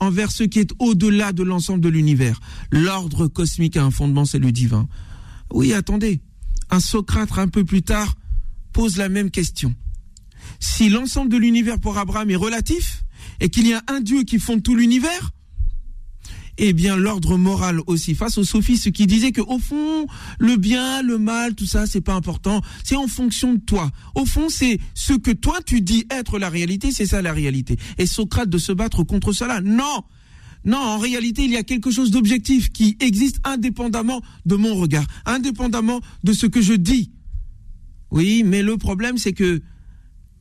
envers ce qui est au-delà de l'ensemble de l'univers. L'ordre cosmique a un fondement, c'est le divin. Oui, attendez. Un Socrate, un peu plus tard, pose la même question. Si l'ensemble de l'univers pour Abraham est relatif, et qu'il y a un Dieu qui fonde tout l'univers, eh bien l'ordre moral aussi face aux sophistes qui disaient que au fond le bien, le mal, tout ça c'est pas important, c'est en fonction de toi. Au fond c'est ce que toi tu dis être la réalité, c'est ça la réalité. Et Socrate de se battre contre cela. Non, Non, en réalité, il y a quelque chose d'objectif qui existe indépendamment de mon regard, indépendamment de ce que je dis. Oui, mais le problème, c'est que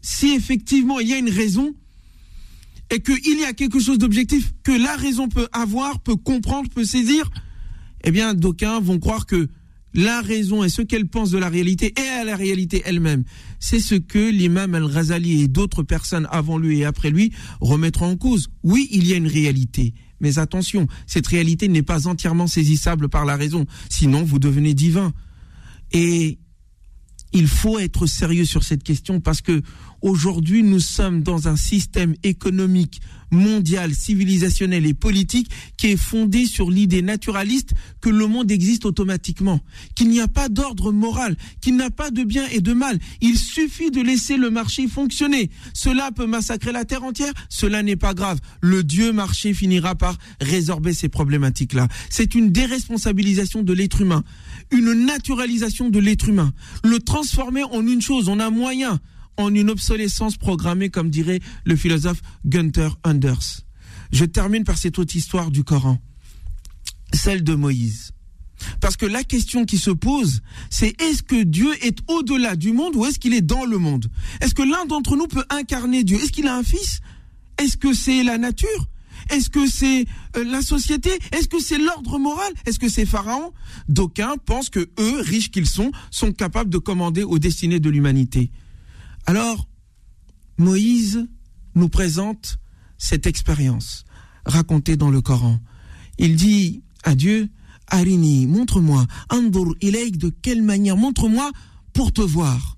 si effectivement il y a une raison et qu'il y a quelque chose d'objectif que la raison peut avoir, peut comprendre, peut saisir, eh bien, d'aucuns vont croire que la raison et ce qu'elle pense de la réalité et à la réalité elle-même, c'est ce que l'imam al-Ghazali et d'autres personnes avant lui et après lui remettront en cause. Oui, il y a une réalité. Mais attention, cette réalité n'est pas entièrement saisissable par la raison. Sinon, vous devenez divin. Il faut être sérieux sur cette question parce que aujourd'hui nous sommes dans un système économique mondial, civilisationnel et politique qui est fondé sur l'idée naturaliste que le monde existe automatiquement, qu'il n'y a pas d'ordre moral, qu'il n'a pas de bien et de mal. Il suffit de laisser le marché fonctionner. Cela peut massacrer la terre entière, cela n'est pas grave. Le Dieu marché finira par résorber ces problématiques-là. C'est une déresponsabilisation de l'être humain, une naturalisation de l'être humain, le transformer en une chose, en un moyen en une obsolescence programmée, comme dirait le philosophe Gunther Anders. Je termine par cette autre histoire du Coran, celle de Moïse. Parce que la question qui se pose, c'est est-ce que Dieu est au-delà du monde ou est-ce qu'il est dans le monde? Est-ce que l'un d'entre nous peut incarner Dieu? Est-ce qu'il a un fils? Est-ce que c'est la nature? Est-ce que c'est euh, la société? Est-ce que c'est l'ordre moral? Est-ce que c'est Pharaon? D'aucuns pensent que eux, riches qu'ils sont, sont capables de commander aux destinées de l'humanité. Alors, Moïse nous présente cette expérience racontée dans le Coran. Il dit à Dieu, Arini, montre-moi, Andur ilaik, de quelle manière, montre-moi pour te voir.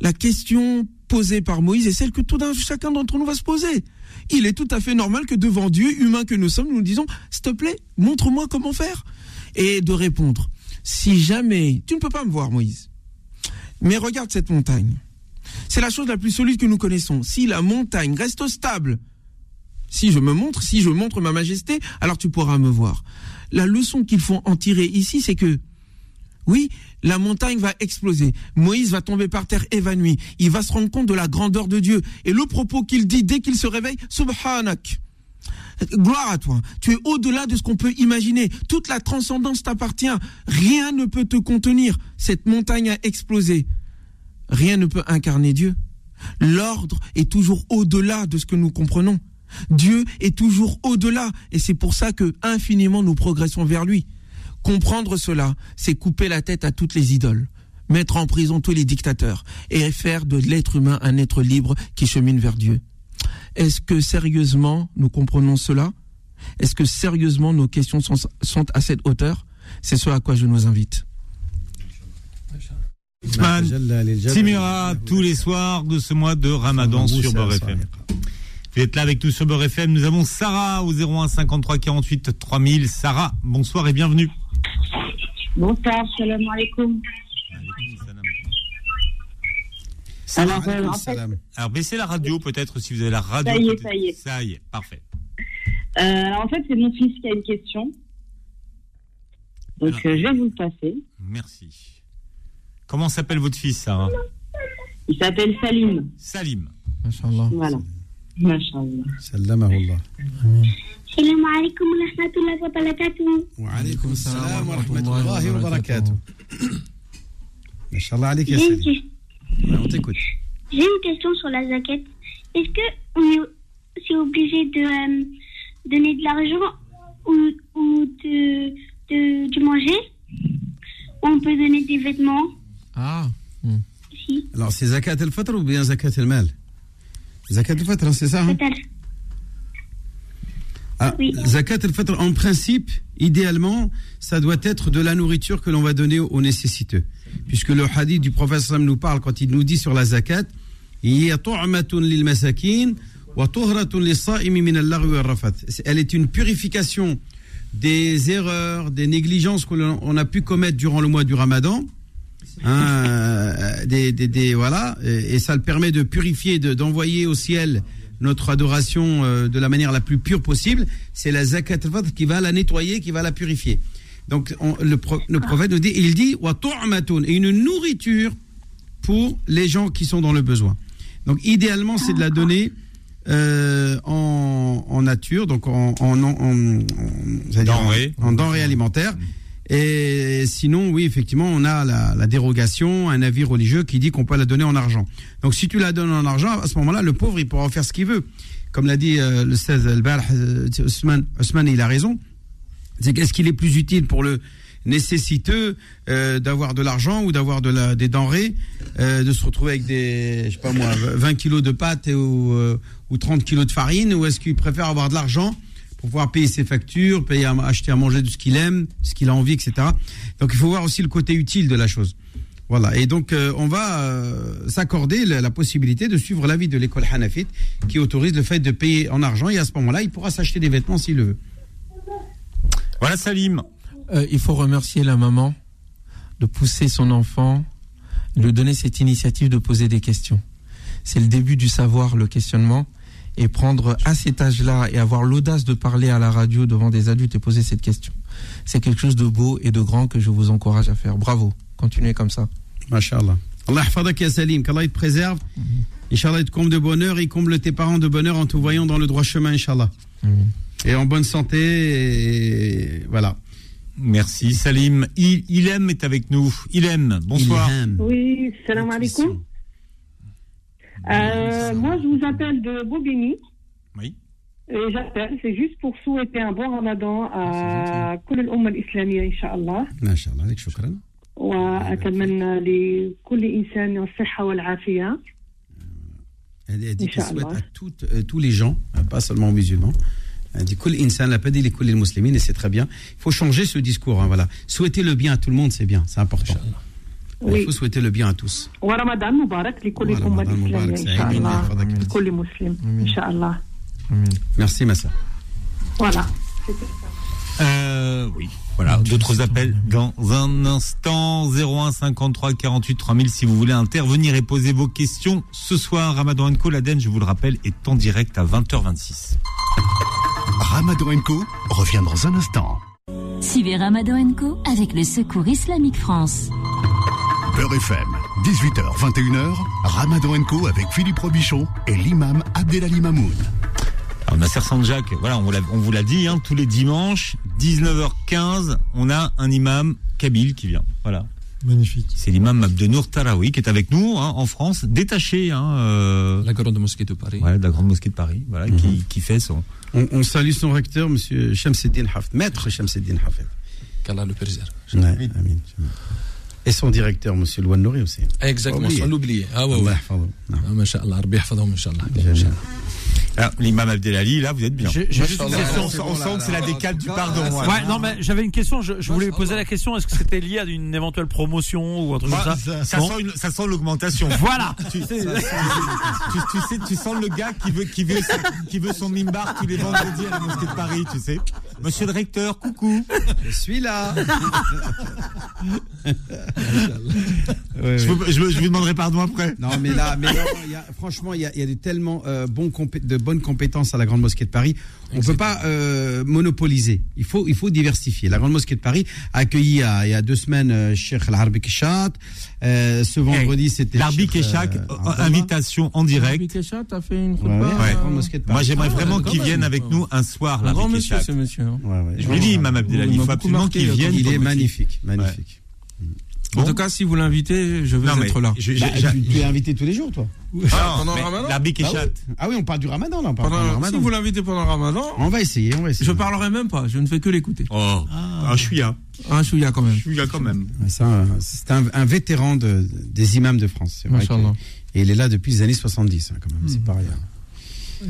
La question posée par Moïse est celle que tout d'un chacun d'entre nous va se poser. Il est tout à fait normal que devant Dieu, humain que nous sommes, nous disons, s'il te plaît, montre-moi comment faire. Et de répondre, si jamais, tu ne peux pas me voir, Moïse, mais regarde cette montagne. C'est la chose la plus solide que nous connaissons. Si la montagne reste stable, si je me montre, si je montre ma majesté, alors tu pourras me voir. La leçon qu'il faut en tirer ici, c'est que, oui, la montagne va exploser. Moïse va tomber par terre évanoui. Il va se rendre compte de la grandeur de Dieu. Et le propos qu'il dit dès qu'il se réveille, Subhanak. Gloire à toi. Tu es au-delà de ce qu'on peut imaginer. Toute la transcendance t'appartient. Rien ne peut te contenir. Cette montagne a explosé. Rien ne peut incarner Dieu. L'ordre est toujours au-delà de ce que nous comprenons. Dieu est toujours au-delà et c'est pour ça que infiniment nous progressons vers lui. Comprendre cela, c'est couper la tête à toutes les idoles, mettre en prison tous les dictateurs et faire de l'être humain un être libre qui chemine vers Dieu. Est-ce que sérieusement nous comprenons cela? Est-ce que sérieusement nos questions sont, sont à cette hauteur? C'est ce à quoi je nous invite. Ousmane, tous les soirs de ce mois de Ramadan sur Beurre FM. Vous êtes là avec nous sur Beurre FM. Nous avons Sarah au 01 53 48 3000. Sarah, bonsoir et bienvenue. Bonsoir, salam alaikum. Alors, euh, en fait- Alors, baissez la radio peut-être si vous avez la radio. Ça y est, ça y est. Ça y est, parfait. Euh, alors en fait, c'est mon fils qui a une question. Donc euh, je vais vous le passer. Merci. Comment s'appelle votre fils, Sarah? Il s'appelle Salim. Salim. Voilà. Masha'Allah. Salam Allah. السلام عليكم ورحمة الله وبركاته وعليكم السلام ورحمة الله وبركاته. Inch'Allah عليك يا J'ai une, Salim. que- Ouais, On t'écoute. j'ai une question sur la zaquette. Est-ce que on est c'est obligé de euh, donner de l'argent ou, ou de, de, du manger Ou on peut donner des vêtements Ah. Si. Alors, c'est zakat al-fitr ou bien zakat al-mal Zakat al-fitr, c'est ça hein. Ah, Zakat al-fitr, en principe, idéalement, ça doit être de la nourriture que l'on va donner aux nécessiteux. Puisque le hadith du prophète nous parle quand il nous dit sur la zakat. Elle est une purification des erreurs, des négligences que l'on on a pu commettre durant le mois du Ramadan. Hein, euh, des, des- des- voilà, et, et ça le permet de purifier, de- d'envoyer au ciel notre adoration euh, de la manière la plus pure possible. C'est la zakat al-fitr qui va la nettoyer, qui va la purifier. Donc on- le, pro- le prophète nous dit, il dit wa et une nourriture pour les gens qui sont dans le besoin. Donc idéalement, c'est de la donner euh, en, en nature, donc en, en, en, en- Denrées. en denrées alimentaires. Et sinon, oui, effectivement, on a la, la dérogation, un avis religieux qui dit qu'on peut la donner en argent. Donc, si tu la donnes en argent, à ce moment-là, le pauvre, il pourra en faire ce qu'il veut. Comme l'a dit euh, le 16 Al-Barh, euh, Ousmane, Ousmane, il a raison. C'est qu'est-ce qu'il est plus utile pour le nécessiteux euh, d'avoir de l'argent ou d'avoir de la, des denrées, euh, de se retrouver avec des, je sais pas moi, 20 kilos de pâtes et, ou, euh, ou 30 kilos de farine, ou est-ce qu'il préfère avoir de l'argent pour pouvoir payer ses factures, payer à- acheter à manger de ce qu'il aime, ce qu'il a envie, etc. Donc il faut voir aussi le côté utile de la chose. Voilà. Et donc euh, on va euh, s'accorder la, la possibilité de suivre l'avis de l'école Hanafite qui autorise le fait de payer en argent et à ce moment-là, il pourra s'acheter des vêtements s'il le veut. Voilà Salim. Euh, il faut remercier la maman de pousser son enfant, de lui donner cette initiative de poser des questions. C'est le début du savoir, le questionnement. Et prendre à cet âge-là et avoir l'audace de parler à la radio devant des adultes et poser cette question. C'est quelque chose de beau et de grand que je vous encourage à faire. Bravo. Continuez comme ça. Masha'Allah. Allah yahfadak ya Salim, qu'Allah il te préserve. Inch'Allah, il te comble de bonheur, il comble tes parents de bonheur en te voyant dans le droit chemin, Inch'Allah. Et en bonne santé, et voilà. Merci Salim. Il, Ilem est avec nous. Ilem, bonsoir. Oui, salam alaikum. Euh, moi, je vous appelle de Bobigny. Oui. Et j'appelle, c'est juste pour souhaiter un bon ramadan à كل الأمة الإسلامية إن شاء الله Masha'Allah, عليك شكرا. وأتمنى لكل إنسان الصحة والعافية Elle, elle dit qu'elle Inch'Allah. souhaite à toutes, euh, tous les gens, hein, pas seulement aux musulmans. Elle dit Kul insan, elle n'a pas dit les kul muslimines, et c'est très bien. Il faut changer ce discours. hein, voilà. Souhaiter le bien à tout le monde, c'est bien, c'est important. Il Oui. Il faut souhaiter le bien à tous. Wa Ramadan Mubarak, les Inch'Allah. Merci, Massa. Voilà. Euh, oui. Voilà, d'autres appels dans un instant. 01 53 48 3000 si vous voulez intervenir et poser vos questions. Ce soir, Ramadan Co, l'Aden, je vous le rappelle, est en direct à 20h26. Ramadan Co revient dans un instant. Suivez Ramadan Co avec le Secours Islamique France. Beurre FM, 18h, 21h, Ramadan Co avec Philippe Robichon et l'imam Abdelali Mamoun. Alors, Nasser Sanjak, voilà, on vous l'a- on vous l'a dit, hein, tous les dimanches, 19h15, on a un imam kabyle qui vient. Voilà. Magnifique. C'est l'imam Abdenour Tarawi qui est avec nous hein, en France, détaché. Hein, euh, La grande mosquée de Paris. ouais, de la grande mosquée de Paris, voilà, Mhm. qui, qui fait son. On, on salue son recteur, monsieur Shamseddin Hafed, maître Shamseddin Hafed. Qu'Allah le préserve. Ouais, amin. Et son directeur, monsieur Louane Nouri aussi. Exactement, Pas oublier. sans l'oublier. Ah ouais, ouais. Ah, Rabbi yahfadhum, Inch'Allah. Ah, l'imam Abdelali, là, vous êtes bien. J'ai- j'ai juste une on, question. sent- on sent que c'est la décale du pardon. Ouais, non, mais j'avais une question. Je, je voulais vous poser la question. Est-ce que c'était lié à une éventuelle promotion ou un truc Bah, comme ça? Ça, Non sent une- ça sent l'augmentation. Voilà. Tu, tu, tu sais, tu sens le gars qui veut, qui veut, qui veut son mimbar tous les vendredis à la mosquée de Paris, tu sais. Monsieur le recteur, coucou. Je suis là. je, vous, je, vous- je vous demanderai pardon après. Non, mais là, mais non, il y a- franchement, il y a, y a de tellement euh, de bonnes compétences à la Grande Mosquée de Paris. On ne peut pas euh, monopoliser. Il faut, il faut diversifier. La Grande Mosquée de Paris a accueilli il y a deux semaines euh, Cheikh Al-Harbi Keshat. Euh, ce vendredi, c'était L'arbi Cheikh, Keshak, euh, euh, invitation en direct. Kesha, t'as fait une Ouais, ouais, euh, Grande Mosquée de Paris. Moi, j'aimerais Ah vraiment qu'il vienne avec nous un soir, Un grand l'arbi monsieur, Keshak. ce monsieur. hein. Ouais, ouais. Je vous l'ai dit, Imam Abdelali, Il faut absolument qu'il vienne. Il est pour- magnifique, En tout cas, si vous l'invitez, je veux Non, être là. je- je- Bah, tu, tu es invité tous les jours, toi. Ah, pendant mais le ramadan L'arbi Ah, Keshat. oui. Ah oui, on parle du ramadan, là. On parle Pendant- du si ramadan. vous l'invitez pendant le ramadan, On va essayer, on va essayer. je parlerai même pas. Je ne fais que l'écouter. Oh, un chouïa. Un chouïa quand même. Chouïa quand même. C'est un, c'est un, un vétéran de, des imams de France. C'est vrai que- et il est là depuis les années 70, hein, quand même. C'est pas rien.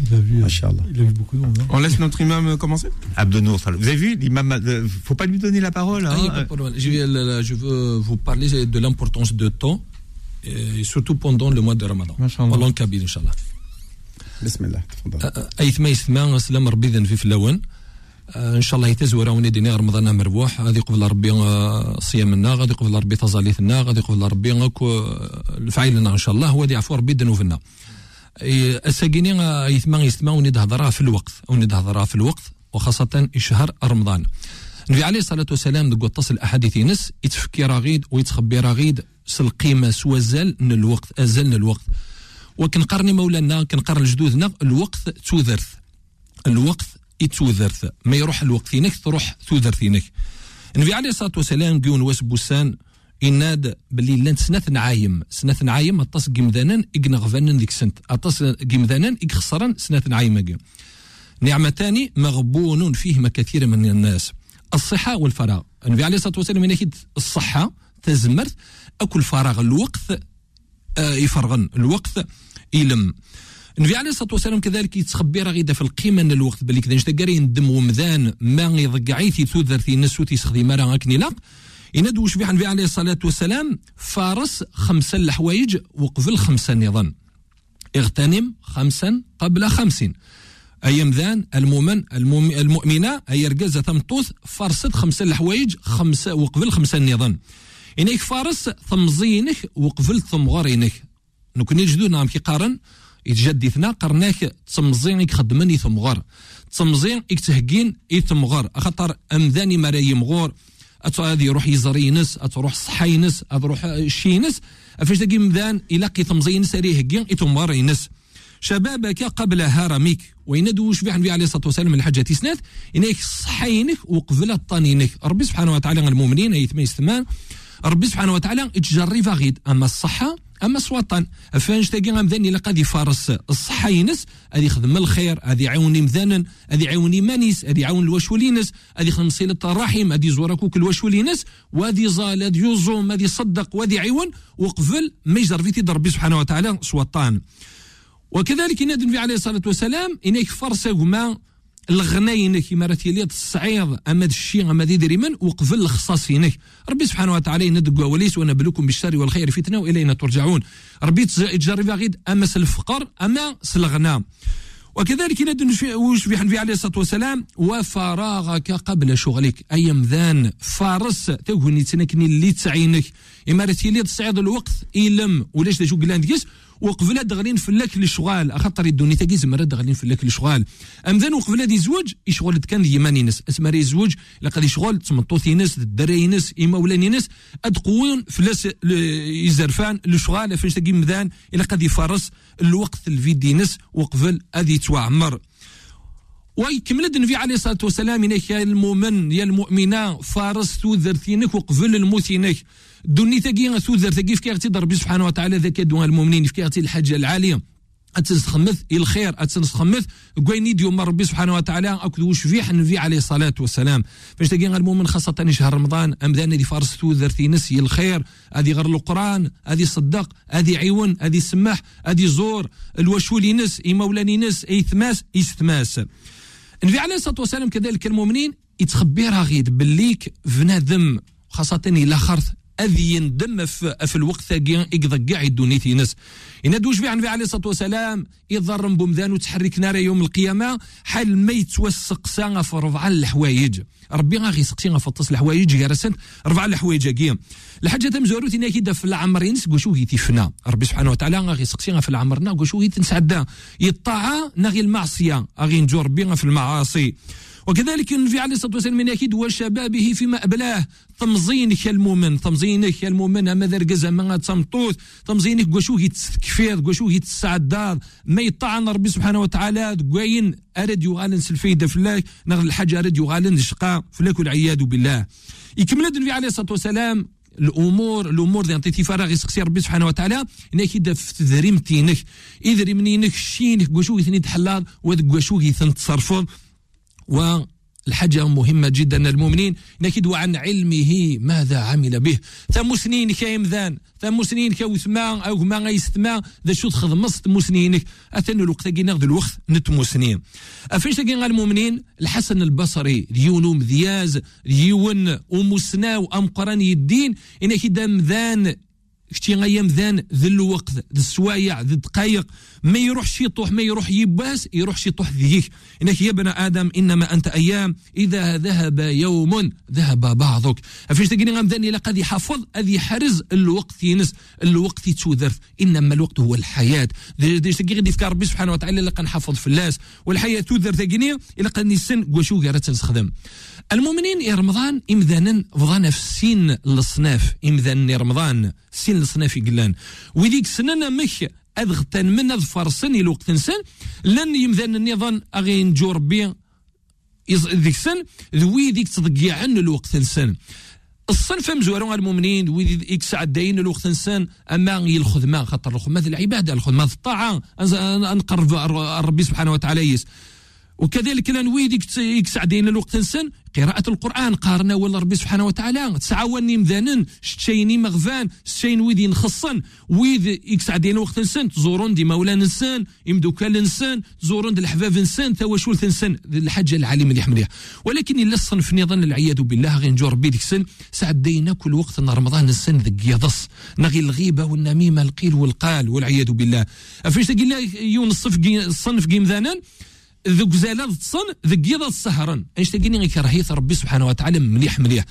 Il a vu, Machallah. il a vu beaucoup de monde. hein. On laisse notre imam euh, commencer Abdenour Salah. Vous avez vu, l'imam, euh, faut pas lui donner la parole. Ah, hein. il y a pas de problème. Je, vais- là, là, je veux vous parler de l'importance de temps, et surtout pendant le mois de Ramadan. Machallah. Pendant le Kabyle, Inch'Allah. Bismillah. تفضل. ايثما يثما سلام ربي ذن في فلاون آه، ان شاء الله يتزور وني ديني رمضان مربوح غادي يقبل ربي آه، صيامنا غادي يقبل ربي تزاليثنا غادي يقبل ربي غاك الفعيلنا ان شاء الله هو يعفو ربي ذنوبنا الساكيني آه، يثما يثما وني هضرها في الوقت وني هضرها في الوقت وخاصة شهر رمضان. النبي عليه الصلاة والسلام دقوا تصل الأحاديث ينس يتفكر غيد ويتخبي غيد سل القيمة سوا زال من الوقت أزل من الوقت. وكنقرني مولانا كنقرن جدودنا الوقت توذرث الوقت يتوذرث ما يروح الوقت فينك تروح توذر فينك النبي عليه الصلاة والسلام قيون واس بوسان يناد باللي لانت سنات نعايم. سنات نعايم أطاس قمذانا اقنا غفانا ديك سنت. أطاس قمذانا اقخسرا سنات نعايم نعمتان مغبون فيهما كثير من الناس. الصحة والفراغ. النبي عليه الصلاة والسلام ينكد الصحة تزمرت أكل فراغ الوقت آه يفرغن. الوقت يلم. النبي عليه الصلاة والسلام كذلك يتخبي راه في القيمة أن الوقت بالك كذا نشتا ندم ومذان ما يضقعي تيثوذر في الناس وتيستخدم راه هكني لا ينادوا شبيح النبي عليه الصلاة والسلام فارس خمسة الحوايج وقبل خمسة نظام. اغتنم خمسا قبل خمس أيام ذان المؤمن المؤمنة أي رجزة تمطوث فرصت خمسه الحوايج خمسه وقبل خمسه نظام. انك فارس ثمزينك وقبل ثمغرينك نكون جدونا نعم كي قارن يتجدثنا قرناك تمزينك خدمني ثمغر تمزين تهقين إي ثمغر خاطر أمذاني مرايم غور. هذه يروح يزري نس تروح صحي نس تروح شي نس فاش تاقي مذان يلاقي تمزين سريه هكين يتمغر ينس شبابك قبل هرمك وين دوش بيح النبي عليه الصلاة والسلام الحجه تسنات إنك صحينك وقبل طنينك ربي سبحانه وتعالى المؤمنين ايتمي ثمان ربي سبحانه وتعالى تجري فغيد أما الصحة أما سواطن فاش تلقى مذاني الا قاد فارس الصحه ينس غادي يخدم الخير هذه يعاون مذانا هذه يعاون مانيس هذه يعاون الوشولينس ينس غادي يخدم صلة الرحم هذه يزور كوك الوشول ينس زال غادي يزوم غادي يصدق وادي عيون وقبل ما يجر في تيضرب سبحانه وتعالى سواطن وكذلك ينادي النبي عليه الصلاة والسلام انك فرسه الغناينك كما راه تيليات الصعيد اما الشي اما ذي دريمن وقفل الخصاصينك ربي سبحانه وتعالى يندق وليس ونبلوكم بالشر والخير فتنة وإلينا ترجعون. ربي تجرب غيد أما الفقر أما الغنى وكذلك ينادي وش في النبي عليه الصلاة والسلام وفراغك قبل شغلك. اي مذان فارس تغني تنكني اللي تعينك إما راه تيليات الصعيد الوقت يلم ولاش دا شو وقبلها دغلين فلاك الشغال خاطر يدوني تاكي زمرا دغلين فلاك الشغال امذان وقبلها دي زوج يشغل كان يمان ينس ري زوج لقد يشغل تمطوط ناس الدرا ينس مولان ينس أد قوون فلاس يزرفان الشغال فاش تاكي مذان. إلى قد يفرس الوقت الفيدي نس وقبل اد توعمر. ويكمل النبي عليه الصلاة والسلام يا المؤمن يا المؤمنة فارس ثوذرتينك وقبل الموتينك. دوني تاكي ثوذر تاكي في كيغتي ربي سبحانه وتعالى ذاك دوان المؤمنين في كيغتي الحاجة العالية. أتنسخمث الخير أتنسخمث. كويني ديوم ربي سبحانه وتعالى اكد وش فيح النبي عليه الصلاة والسلام. فاش تلقى المؤمن خاصة شهر رمضان امذان هذه فارس توذر في نسي الخير. هذه غير القرآن هذه صدق هذه عيون هذه سماح هذه زور. الوشولي نس إي مولاني نس إي ثماس يستماس النبي عليه الصلاة والسلام كذلك المؤمنين يتخبي راغيد بالليك فنادم خاصة إلى خرث اذ يندم في, الوقت ثاقي يقضى الدوني في ناس. إن دوش بيع النبي عليه الصلاة والسلام يضرم بمذان وتحرك نار يوم القيامة حال ما يتوسق ساعة في ربع الحوايج. ربي غا سقسي في الطس الحوايج جالسين ربع الحوايج كيا الحاجة تمزورو تينا كيدا في العمرين وشو هي تيفنا. ربي سبحانه وتعالى غا سقسي في العمرنا وشو هي تنسعدا يطاعة نغي المعصية. غي نجو ربي في المعاصي. وكذلك النبي عليه الصلاة والسلام من أكيد وشبابه فيما أبلاه. تمزينك المؤمن تمزينك المؤمن. أما ذا ما تمطوث تمزينك قشو يتكفير قشو يتسعدار ما يطعن ربي سبحانه وتعالى. قاين ارد يغالن سلفيده فلاك نغل الحاجة ارد يغالن شقاء. فلاك والعياذ بالله. يكمل النبي عليه الصلاة والسلام. الأمور الأمور اللي عطيتي فراغ يسقسي ربي سبحانه وتعالى إنك إذا في تذريمتينك اذا منينك شينك قشو يثني تحلال وذ قشو يثنتصرفون والحاجة مهمة جدا المؤمنين نكد عن علمه ماذا عمل به. ثم سنين كيمذان ثم سنين كوثما أو ما غيستما ذا شو تخدمص مسنينك. أثن الوقت كينا ذا الوقت نتمو سنين. أفنش تاكي المؤمنين؟ الحسن البصري ديونو مذياز ديون ومسنا وأم قراني الدين إنك دام ذان شتي غيام ذان ذي الوقت ذي السوايع ذي الدقايق. ما يروح يطوح ما يروح يباس يروح يطوح ذيك. انك يا ابن آدم إنما أنت أيام. إذا ذهب يوم ذهب بعضك. فاش تلقيني غمداني لقد يحفظ اذي حرز الوقت ينس الوقت يتوذر إنما الوقت هو الحياة. ديش تلقي غادي يفكر ربي سبحانه وتعالى لقى نحفظ في الناس. والحياة توذر تلقيني إلا قد نسن وشو قالت تنستخدم. المؤمنين رمضان إمذانا فضانا في السين الصناف امذان رمضان سين الصناف قلان وذيك سننا مخ اذ غتان من اذ فرسن إلى وقت نسن لن يمذن النظام أغي نجو ربي ذيك السن ذوي ديك تضيعن الوقت نسن. الصنف مزورون المؤمنين ويدي إكس عدين الوقت نسان أما الخدمة خاطر الخدمة العبادة الخدمة الطاعة نقرب ربي سبحانه وتعالى يس. وكذلك لا نويد يكس عدين الوقت نسان قراءة القرآن قارنا ولا ربي سبحانه وتعالى تسعاوني مذانن شتشيني مغفان شتشين ويدي نخصن. ويد يكس عدين الوقت نسان تزورون دي مولانا نسان يمدوكال نسان تزورون دي الحباب نسان توا شولث نسان دي الحاجة العالي مليح مليح ولكن إلا الصنف نظن العياذ بالله غير نجو ربي ديك السن ساعد دينا كل وقت ان رمضان السن ذك يضص. نغي الغيبة والنميمة القيل والقال والعياذ بالله. افيش تقول يون الصنف قيم ذانان ذوك زالاد تصن ذك يضا السهرن إيش تقني غير كراهية ربي سبحانه وتعالى مليح مليح.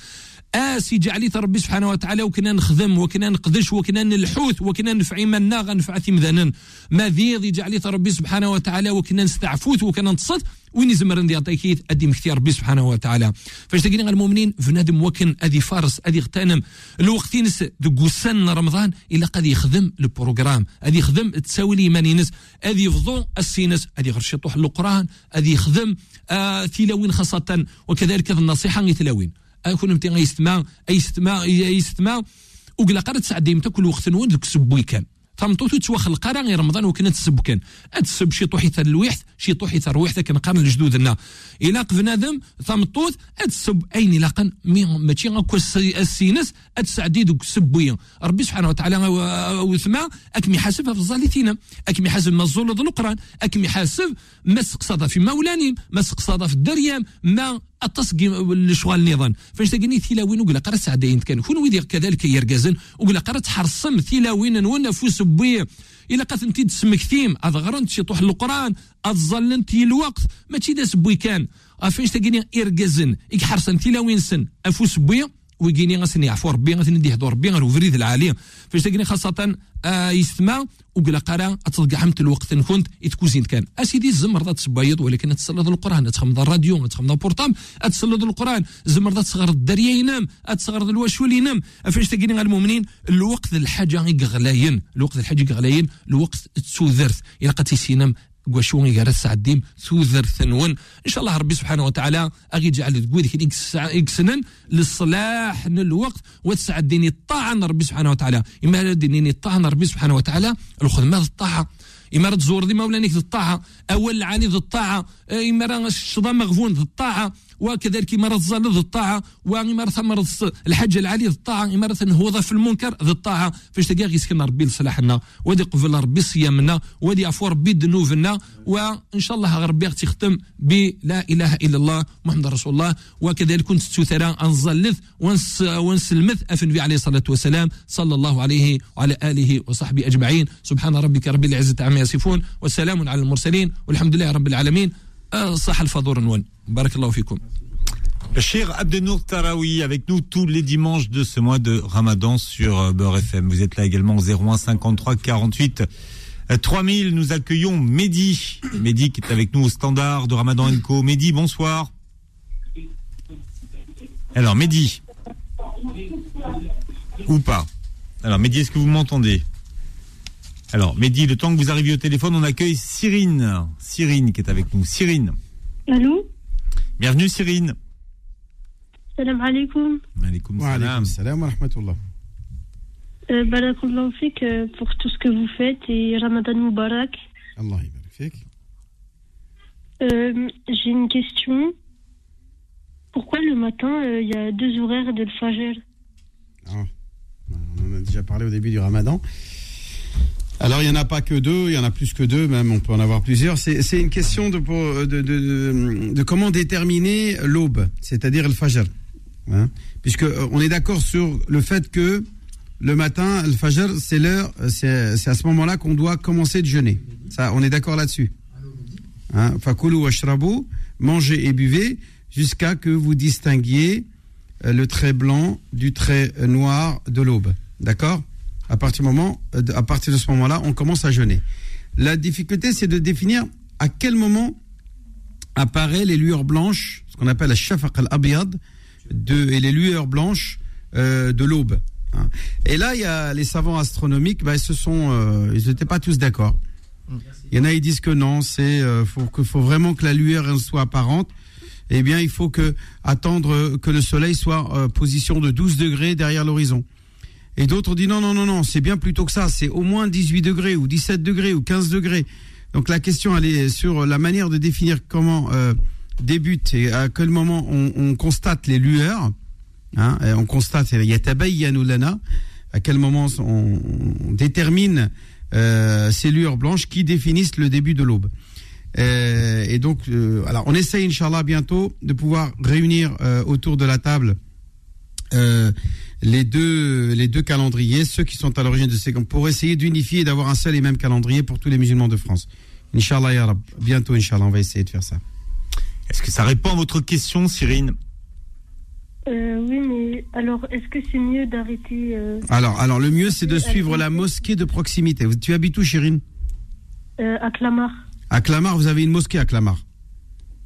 اسي جعليت ربي سبحانه وتعالى وكنا نخدم وكنا نقدش وكنا نلحوث وكنا نفعي منا غنفع ثمذانا ما ذي جعليت ربي سبحانه وتعالى وكنا نستعفوت وكنا نتصد وين يزمر ندي عطيكيت أدي مختار ربي سبحانه وتعالى. فاش غير المؤمنين فنادم وكن ادي فارس ادي اغتنم. الوقت ينس دقو سن رمضان إلا قد يخدم البروغرام. ادي يخدم تساوي الإيمان ينس. ادي يفضو السينس ادي غير يطوح القرآن ادي يخدم آه تلاوين خاصة. وكذلك النصيحة يتلاوين. اكون متي غيستمع يستمع يستمع وقلا قرا تسعد ديما كل وقت نون ذوك سبوي كان تمطوتو تواخل القرا غير رمضان وكنا تسب كان. تسب شي طوحي الويحت شي طوحي الرويحت كان قارن لجدودنا إلى بنادم ثمطوت تسب أين لاقن ماشي غاكو السينس تسعدي دوك سبويا ربي سبحانه وتعالى وثما اكمي حاسبها في الظالتين اكمي حاسب ما ذو القرآن. اكمي حاسب ما سقصد في مولاني ما سقصد في الدريام ما التصقي الشغال النظام. فاش تلقيني ثلاوين وقلا قرأ سعدين كان. كون ويدي كذلك يرقزن وقلا قرأ تحرصم ثلاوين نون فوس بوي الا تسمك ثيم اضغرنت شي طوح القرآن اظلنت الوقت ما تشي داس بوي كان. فاش تلقيني يرقزن يحرصن ثلاوين سن أفوس بوي ويجيني غاسني يعفو ربي غاسني ندي هدو ربي غير فريد العالي. فاش تلقيني خاصة آه يستمع وقلا قرا تلقى حمت الوقت إن كنت يتكوزين كان. أسيدي الزمر ذات تسبيض ولكن تسلط القرآن تخمض الراديو تخمض البورتام تسلط القرآن. زمر ذات صغر الدريا ينام تصغر الواشول ينام. فاش تلقيني غير المؤمنين الوقت الحاجة غلاين الوقت الحاجة غلاين الوقت تسوذرث. إلى قد يسينم وشو غير سعديم ثوذر ثنون. إن شاء الله ربي سبحانه وتعالى أغي جعل تقول يكسنن للصلاح الوقت وتسعد ديني الطاعه ربي سبحانه وتعالى. إما ديني الطاعه ربي سبحانه وتعالى الخدمه الطاعة. إما تزور دي مولانيك ذي الطاعة أول العاني ذي الطاعة. إما راه مغفون ذي الطاعة. وكذلك إما الظل ذي الطاعة وإما ثمر الحج العالي ذي الطاعة إما الهوضة في المنكر ذي الطاعة. فاش تلقى غيسكن ربي لصلاحنا ودي قبل ربي صيامنا ودي عفو ربي ذنوبنا وإن شاء الله ربي تختم بلا إله إلا الله محمد رسول الله. وكذلك كنت تثرى أنزلث ونس ونسلمث أفن عليه الصلاة والسلام صلى الله عليه وعلى آله وصحبه أجمعين. سبحان ربك رب العزة عما يصفون والسلام على المرسلين والحمد لله رب العالمين. صح الفضور نون بارك الله فيكم Cher Abdenour Tarawi, avec nous tous les dimanches de ce mois de Ramadan sur Beurre FM. Vous êtes là également au 01 53 48 3000. Nous accueillons Mehdi. Mehdi qui est avec nous au standard de Ramadan Co. Mehdi, bonsoir. Alors, Mehdi. Ou pas Alors, Mehdi, est-ce que vous m'entendez Alors, Mehdi, le temps que vous arriviez au téléphone, on accueille Cyrine. Cyrine qui est avec nous. Cyrine. Allô Bienvenue, Cyrine. Salam alaikum. Alaikum salam. salam wa rahmatullah. Euh, Barakallahu fik euh, pour tout ce que vous faites et Ramadan Mubarak. Allah fik. Euh, J'ai une question. Pourquoi le matin, il y a deux horaires de le Fajr ah, On en a déjà parlé au début du Ramadan. Alors, il n'y en a pas que deux, il y en a plus que deux, même on peut en avoir plusieurs. C'est une question de, de, comment déterminer l'aube, c'est-à-dire le Fajr. Hein Puisque on est d'accord sur le fait que le matin, le Fajr, c'est l'heure, c'est à ce moment-là qu'on doit commencer de jeûner. Ça, on est d'accord là-dessus. Hein Fakulu mangez et buvez jusqu'à que vous distinguiez le trait blanc du trait noir de l'aube. D'accord? À partir, moment, à partir de ce moment-là, on commence à jeûner. La difficulté, c'est de définir à quel moment apparaissent les lueurs blanches, ce qu'on appelle la shafaq al-abiyad, et les lueurs blanches euh, de l'aube. hein. Et là, il y a les savants astronomiques, bah, ils se sont, euh, n'étaient pas tous d'accord. Il y en a, ils disent que non, c'est euh, faut vraiment que la lueur soit apparente. Eh bien, il faut que attendre que le soleil soit euh, position de 12 degrés derrière l'horizon. Et d'autres disent non, non, non, non, c'est bien plutôt que ça. C'est au moins 18 degrés ou 17 degrés ou 15 degrés. Donc la question, elle est sur la manière de définir comment euh, débute et à quel moment on, on constate les lueurs. Hein, on constate, il y a à quel moment on, détermine euh, ces lueurs blanches qui définissent le début de l'aube. Euh, et donc, euh, alors, on essaye, Inch'Allah, bientôt de pouvoir réunir autour de la table les deux les deux calendriers, ceux qui sont à l'origine de ces pour essayer d'unifier et d'avoir un seul et même calendrier pour tous les musulmans de France. Inch'Allah, ya Rab. bientôt, Inch'Allah, on va essayer de faire ça. Est-ce que ça répond à votre question, Cyrine? Euh, oui, mais alors, est-ce que c'est mieux d'arrêter euh, Alors, alors le mieux, c'est de suivre la mosquée de proximité. Tu habites où, Chérine euh, à Clamart À Clamart, vous avez une mosquée à Clamart.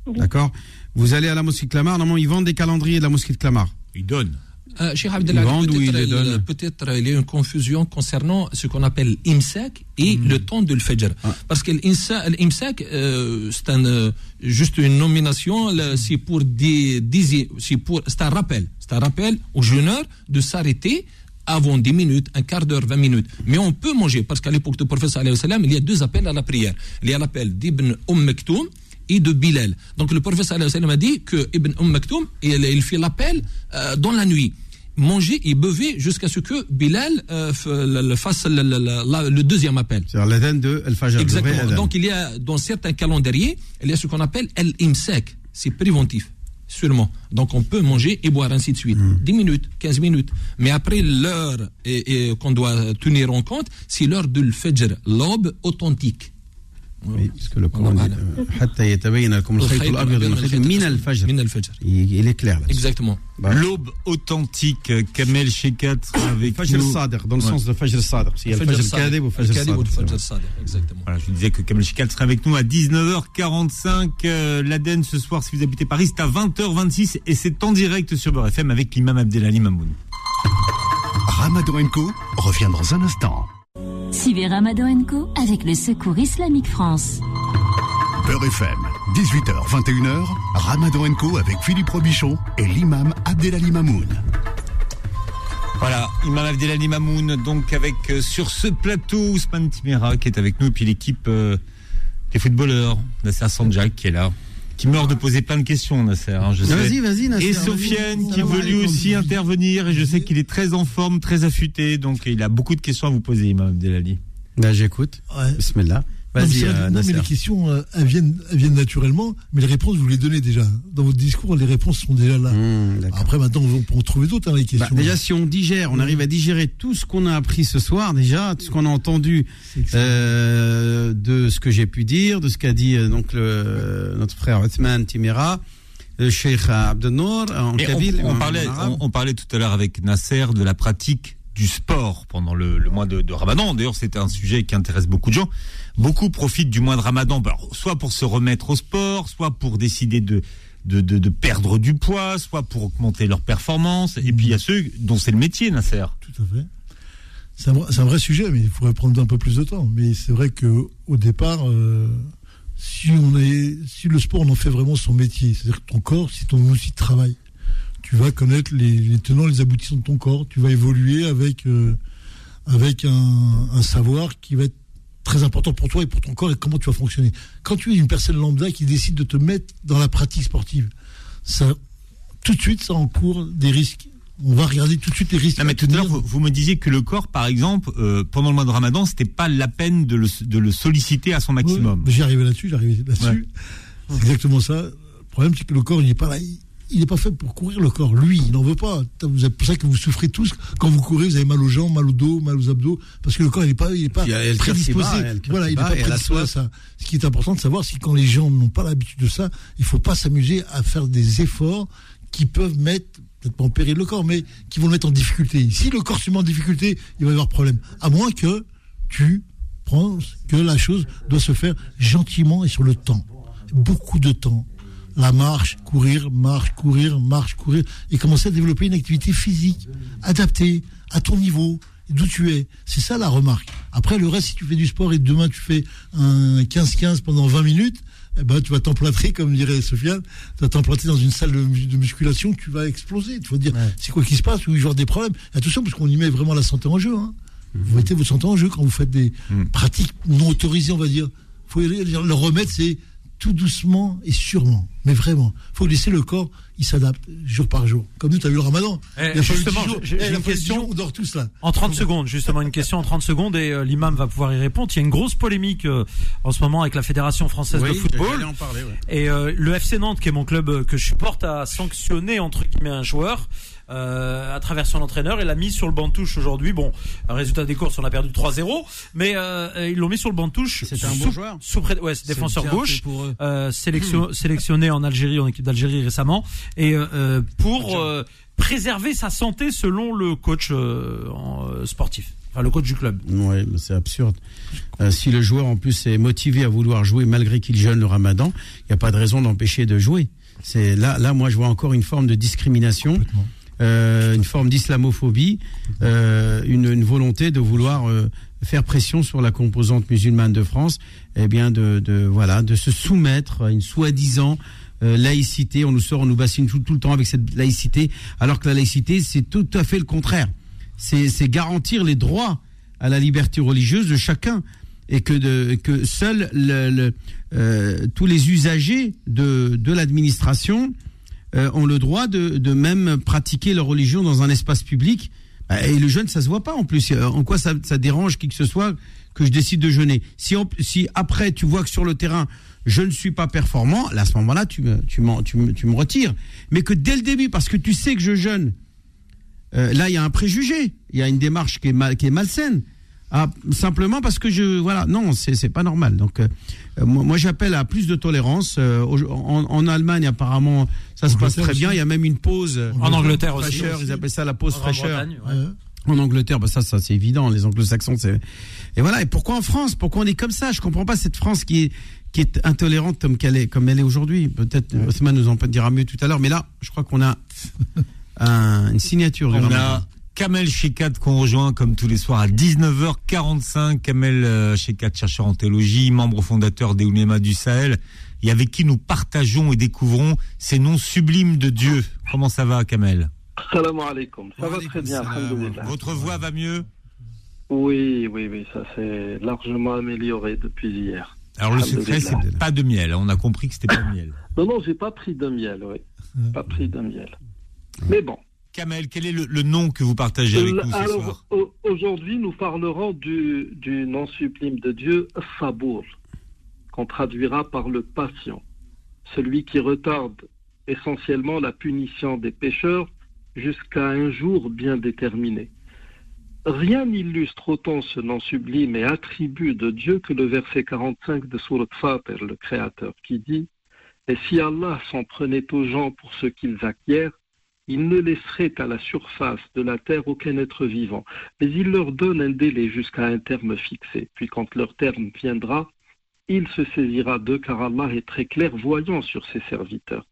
Oui. D'accord? Vous allez à la mosquée de Clamart, normalement, ils vendent des calendriers de la mosquée de Clamart. Ils donnent. Euh, peut-être il, y a une confusion concernant ce qu'on appelle l'imsak et Hmm. le temps de l'fajr. Ah. Parce que l'imsa- l'imsak, euh, c'est un, euh, juste une nomination, là, c'est pour des, des- c'est pour, c'est un rappel, c'est un rappel aux jeûneurs de s'arrêter avant 10 minutes, un quart d'heure, 20 minutes. Mais on peut manger, parce qu'à l'époque du prophète il y a deux appels à la prière. Il y a l'appel d'Ibn Umm Maktoum et de Bilal. Donc le prophète a dit que Ibn Umm Maktoum, il, il fait l'appel euh, dans la nuit. Manger et buvez jusqu'à ce que Bilal euh, fasse le, la- deuxième appel. C'est l'adhan de Al-Fajr. Exactement. Donc il y a dans certains calendriers, il y a ce qu'on appelle el-imsak. C'est préventif. Seulement. Donc on peut manger et boire ainsi de suite. Hmm. 10 minutes, 15 minutes. Mais après l'heure et, et qu'on doit tenir en compte, c'est l'heure de l'fajr, l'aube authentique. Il, il est clair là. Exactement. L'aube authentique, euh, Kamel Shekat avec Fajr nous. al-Sadiq, dans le Ouais. sens de Fajr al-Sadiq. Il y a le Fajr al-Kadhib ou Fajr al-Sadiq, exactement. Voilà, je vous disais que Kamel Shekat sera avec nous à 19h45. Euh, L'Aden ce soir, si vous habitez Paris, c'est à 20h26 et c'est en direct sur Beurre FM avec l'imam Abdelali Mamoun. Ramadan Co revient dans un instant. Suivez Ramadan Co avec le Secours Islamique France. Beurre FM, 18h, 21h, Ramadan Co avec Philippe Robichon et l'imam Abdelali Mamoun. Voilà, Imam Abdelali Mamoun, donc avec euh, sur ce plateau Ousmane Timera qui est avec nous, et puis l'équipe euh, des footballeurs, Nasser Sanjak qui est là, qui meurt de poser plein de questions, Nasser. hein, je sais. Vas-y, vas-y, Nasser, Et vas-y. Sofiane qui veut lui aussi intervenir, et je sais qu'il est très en forme, très affûté, donc il a beaucoup de questions à vous poser, Imam Abdelali. Ben, j'écoute. Bismillah. Non, mais Vas-y, euh, non, mais Nasser. les questions, euh, elles, viennent, elles viennent naturellement, mais les réponses, vous les donnez déjà. Dans votre discours, les réponses sont déjà là. Après, maintenant, on peut en trouver d'autres, hein, les Bah, questions. déjà, si on digère, on arrive à digérer tout ce qu'on a appris ce soir, déjà, tout ce qu'on a entendu euh, de ce que j'ai pu dire, de ce qu'a dit euh, donc le, notre frère Othman Timera, le Cheikh Abdelnour en on- on, en- parlait, en arabe. on, on parlait tout à l'heure avec Nasser de la pratique du sport pendant le, mois de, Ramadan. D'ailleurs, c'était un sujet qui intéresse beaucoup de gens. Beaucoup profitent du mois de Ramadan, bah, soit pour se remettre au sport, soit pour décider de, de, perdre du poids, soit pour augmenter leur performance. Et puis il y a ceux dont c'est le métier, Nasser. Tout à fait. C'est un, vrai- c'est sujet, mais il faudrait prendre un peu plus de temps. Mais c'est vrai que au départ, euh, si on est, si le sport on en fait vraiment son métier, c'est-à-dire que ton corps, c'est ton outil travail. Tu vas connaître les, les tenants, les aboutissants de ton corps. Tu vas évoluer avec euh, avec un, un savoir qui va être très important pour toi et pour ton corps et comment tu vas fonctionner. Quand tu es une personne lambda qui décide de te mettre dans la pratique sportive, ça, tout de suite, ça encourt des risques. On va regarder tout de suite les risques. Non, mais tout à l'heure, vous, vous me disiez que le corps, par exemple, euh, pendant le mois de Ramadan, c'était pas la peine de le, de le solliciter à son maximum. Ouais, J'y arrivais là-dessus, j'arrivais là-dessus. Ouais. C'est exactement ça. Le problème, c'est que le corps, il n'est pas là. Il- Il n'est pas fait pour courir, le corps. Lui, il n'en veut pas. C'est pour ça que vous souffrez tous. Quand vous courez, vous avez mal aux jambes, mal au dos, mal aux abdos. Parce que le corps, il n'est pas, il est pas Puis il prédisposé. il Voilà, il n'est pas prédisposé à ça. Ce qui est important de savoir, c'est que quand les gens n'ont pas l'habitude de ça, il ne faut pas s'amuser à faire des efforts qui peuvent mettre, peut-être pas en péril le corps, mais qui vont le mettre en difficulté. Si le corps se met en difficulté, il va y avoir problème. À moins que tu penses que la chose doit se faire gentiment et sur le temps. Beaucoup de temps. La marche, courir, marche, courir, marche, courir, et commencer à développer une activité physique adaptée à ton niveau, d'où tu es. C'est ça la remarque. Après, le reste, si tu fais du sport et demain tu fais un 15-15 pendant 20 minutes, eh ben, tu vas t'emplâtrer, comme dirait Sofiane, tu vas t'emplâtrer dans une salle de, mu- de musculation, tu vas exploser. Tu vas dire, c'est quoi qui se passe, ou il y aura des problèmes. Attention, parce qu'on y met vraiment la santé en jeu. Hein. Vous mettez votre santé en jeu quand vous faites des pratiques non autorisées, on va dire. faut le remède, c'est tout doucement et sûrement. Mais vraiment, faut laisser le corps, il s'adapte jour par jour. Comme nous, tu as vu le ramadan. Eh, Il a fallu justement, 10 jours. j'ai- Eh, j'ai il a une fallu 10 question. jours, on dort tous là. En 30 secondes, justement, une question en 30 secondes et euh, l'imam va pouvoir y répondre. Il y a une grosse polémique euh, en ce moment avec la Fédération française Oui, de football. j'allais en parler, ouais. Et euh, le FC Nantes, qui est mon club euh, que je supporte, a sanctionné entre guillemets un joueur euh, à travers son entraîneur et l'a mis sur le banc de touche aujourd'hui. Bon, résultat des courses, on a perdu 3-0, mais euh, ils l'ont mis sur le banc de touche. C'était un sous- bon joueur sous pré- ouais, c'est C'est défenseur gauche, fait pour eux. euh, sélection- sélectionné en Algérie, en équipe d'Algérie récemment, et euh, euh, pour euh, préserver sa santé selon le coach euh, en, euh, sportif, enfin le coach du club. Ouais, mais c'est absurde. Euh, si le joueur en plus est motivé à vouloir jouer malgré qu'il jeûne le Ramadan, il n'y a pas de raison d'empêcher de jouer. C'est là, là, moi, je vois encore une forme de discrimination, euh, une forme d'islamophobie, euh, une, volonté de vouloir euh, faire pression sur la composante musulmane de France, et bien de, voilà, de se soumettre à une soi-disant laïcité. On nous sort, on nous bassine tout, le temps avec cette laïcité, alors que la laïcité, c'est tout à fait le contraire. C'est garantir les droits à la liberté religieuse de chacun et que, que seuls tous les usagers de l'administration euh, ont le droit de, de même pratiquer leur religion dans un espace public. Bah, Et le jeûne, ça se voit pas en plus. Euh, En quoi ça, dérange qui que ce soit que je décide de jeûner si, si après tu vois que sur le terrain je ne suis pas performant, là, à ce moment-là tu me, tu, tu, me, tu me retires. Mais que dès le début, parce que tu sais que je jeûne, euh, là, il y a un préjugé, il y a une démarche qui est, mal, qui est malsaine. Ah, simplement parce que je voilà non c'est c'est pas normal donc euh, moi, moi, j'appelle à plus de tolérance Euh, en, en Allemagne apparemment ça se passe très bien il y a même une pause En Angleterre aussi. fraîcheur, ils appellent ça la pause En fraîcheur ouais. en Angleterre, bah ça, ça c'est évident. Les Anglo-Saxons, c'est et voilà. Et pourquoi en France? Pourquoi on est comme ça? Je comprends pas cette France qui est qui est intolérante comme qu'elle est, comme elle est aujourd'hui. Peut-être Othman nous en dira mieux tout à l'heure. Mais là, je crois qu'on a un- une signature. On a Kamel Shekat qu'on rejoint comme tous les soirs à 19h45. Kamel euh, Shekat, chercheur en théologie, membre fondateur des Oulémas du Sahel, et avec qui nous partageons et découvrons ces noms sublimes de Dieu. Comment ça va, Kamel? Salam alaikum. Ça va très bien. Votre voix va mieux? Oui, oui, oui, ça s'est largement amélioré depuis hier. Alors le secret, c'est pas de miel. On a compris que c'était pas de miel. Non, non, j'ai pas pris de miel, oui. Pas pris de miel. Mais bon. Kamel, quel est le, le nom que vous partagez avec nous ce soir? au- aujourd'hui, nous parlerons du, du nom sublime de Dieu, Sabour, qu'on traduira par le patient, celui qui retarde essentiellement la punition des pécheurs jusqu'à un jour bien déterminé. Rien n'illustre autant ce nom sublime et attribut de Dieu que le verset 45 de Surat Fatir, le Créateur, qui dit Et si Allah s'en prenait aux gens pour ce qu'ils acquièrent, il ne laisserait à la surface de la terre aucun être vivant, mais il leur donne un délai jusqu'à un terme fixé. Puis quand leur terme viendra, il se saisira d'eux, car Allah est très clairvoyant sur ses serviteurs.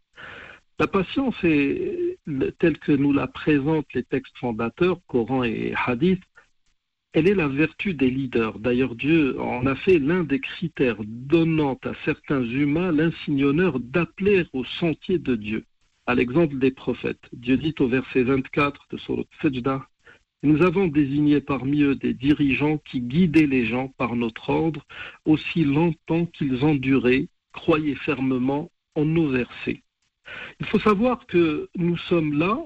La patience telle que nous la présentent les textes fondateurs, Coran et Hadith, elle est la vertu des leaders. D'ailleurs, Dieu en a fait l'un des critères donnant à certains humains l'insigne honneur d'appeler au sentier de Dieu. À l'exemple des prophètes, Dieu dit au verset 24 de Surat Sajda, Nous avons désigné parmi eux des dirigeants qui guidaient les gens par notre ordre aussi longtemps qu'ils enduraient, croyaient fermement en nos versets. Il faut savoir que nous sommes là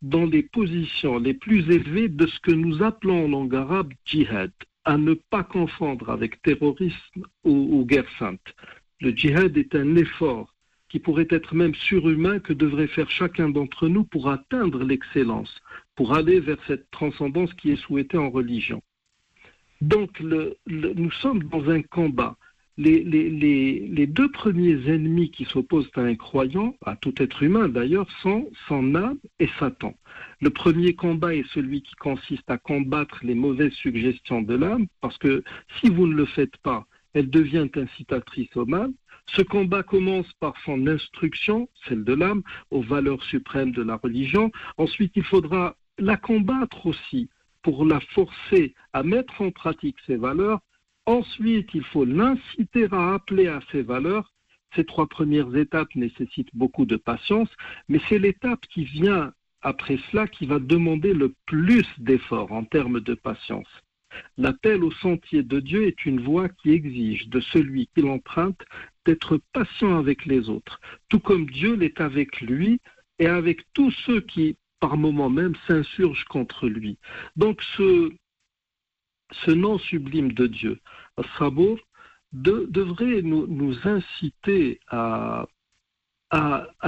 dans les positions les plus élevées de ce que nous appelons en langue arabe djihad, à ne pas confondre avec terrorisme ou, ou guerre sainte. Le djihad est un effort qui pourrait être même surhumain que devrait faire chacun d'entre nous pour atteindre l'excellence, pour aller vers cette transcendance qui est souhaitée en religion. Donc nous sommes dans un combat. Les- les deux premiers ennemis qui s'opposent à un croyant, à tout être humain d'ailleurs, sont son âme et Satan. Le premier combat est celui qui consiste à combattre les mauvaises suggestions de l'âme, parce que si vous ne le faites pas, elle devient incitatrice au mal. Ce combat commence par son instruction, celle de l'âme, aux valeurs suprêmes de la religion. Ensuite, il faudra la combattre aussi pour la forcer à mettre en pratique ses valeurs. Ensuite, il faut l'inciter à appeler à ses valeurs. Ces trois premières étapes nécessitent beaucoup de patience, mais c'est l'étape qui vient après cela qui va demander le plus d'efforts en termes de patience. L'appel au sentier de Dieu est une voie qui exige de celui qui l'emprunte d'être patient avec les autres, tout comme Dieu l'est avec lui et avec tous ceux qui, par moments même, s'insurgent contre lui. Donc ce, nom sublime de Dieu, Sabour, de- devrait nous, inciter à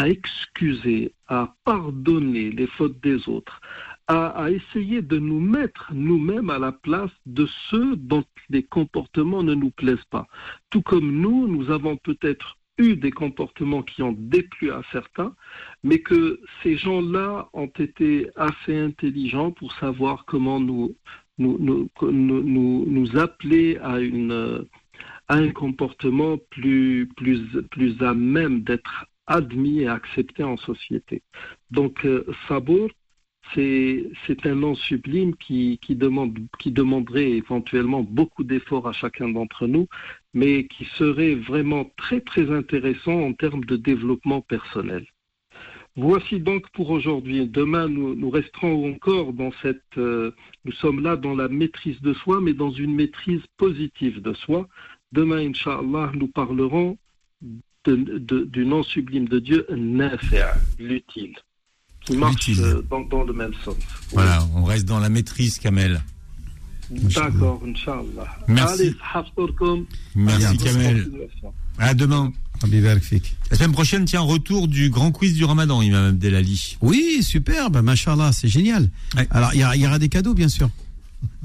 excuser, à pardonner les fautes des autres, à, essayer de nous mettre nous-mêmes à la place de ceux dont les comportements ne nous plaisent pas. Tout comme nous, nous avons peut-être eu des comportements qui ont déplu à certains, mais que ces gens-là ont été assez intelligents pour savoir comment nous, nous, nous, nous, appeler à une, à un comportement plus, plus, plus à même d'être admis et accepté en société. Donc, euh, Sabour, c'est un nom sublime qui, qui, demande, qui demanderait éventuellement beaucoup d'efforts à chacun d'entre nous, mais qui serait vraiment très très intéressant en termes de développement personnel. Voici donc pour aujourd'hui. Demain, nous, resterons encore dans cette. euh, nous sommes là dans la maîtrise de soi, mais dans une maîtrise positive de soi. Demain, Inch'Allah, nous parlerons du nom sublime de Dieu, l'utile, qui marche euh, dans, dans le même sens. Voilà, on reste dans la maîtrise, Kamel. D'accord, Inch'Allah. Merci. Allez. Merci, Kamel. À demain. La semaine prochaine, tiens, retour du grand quiz du Ramadan, Imam Abdelali. Oui, super, bah, machallah, c'est génial. Alors, il y, y aura des cadeaux, bien sûr.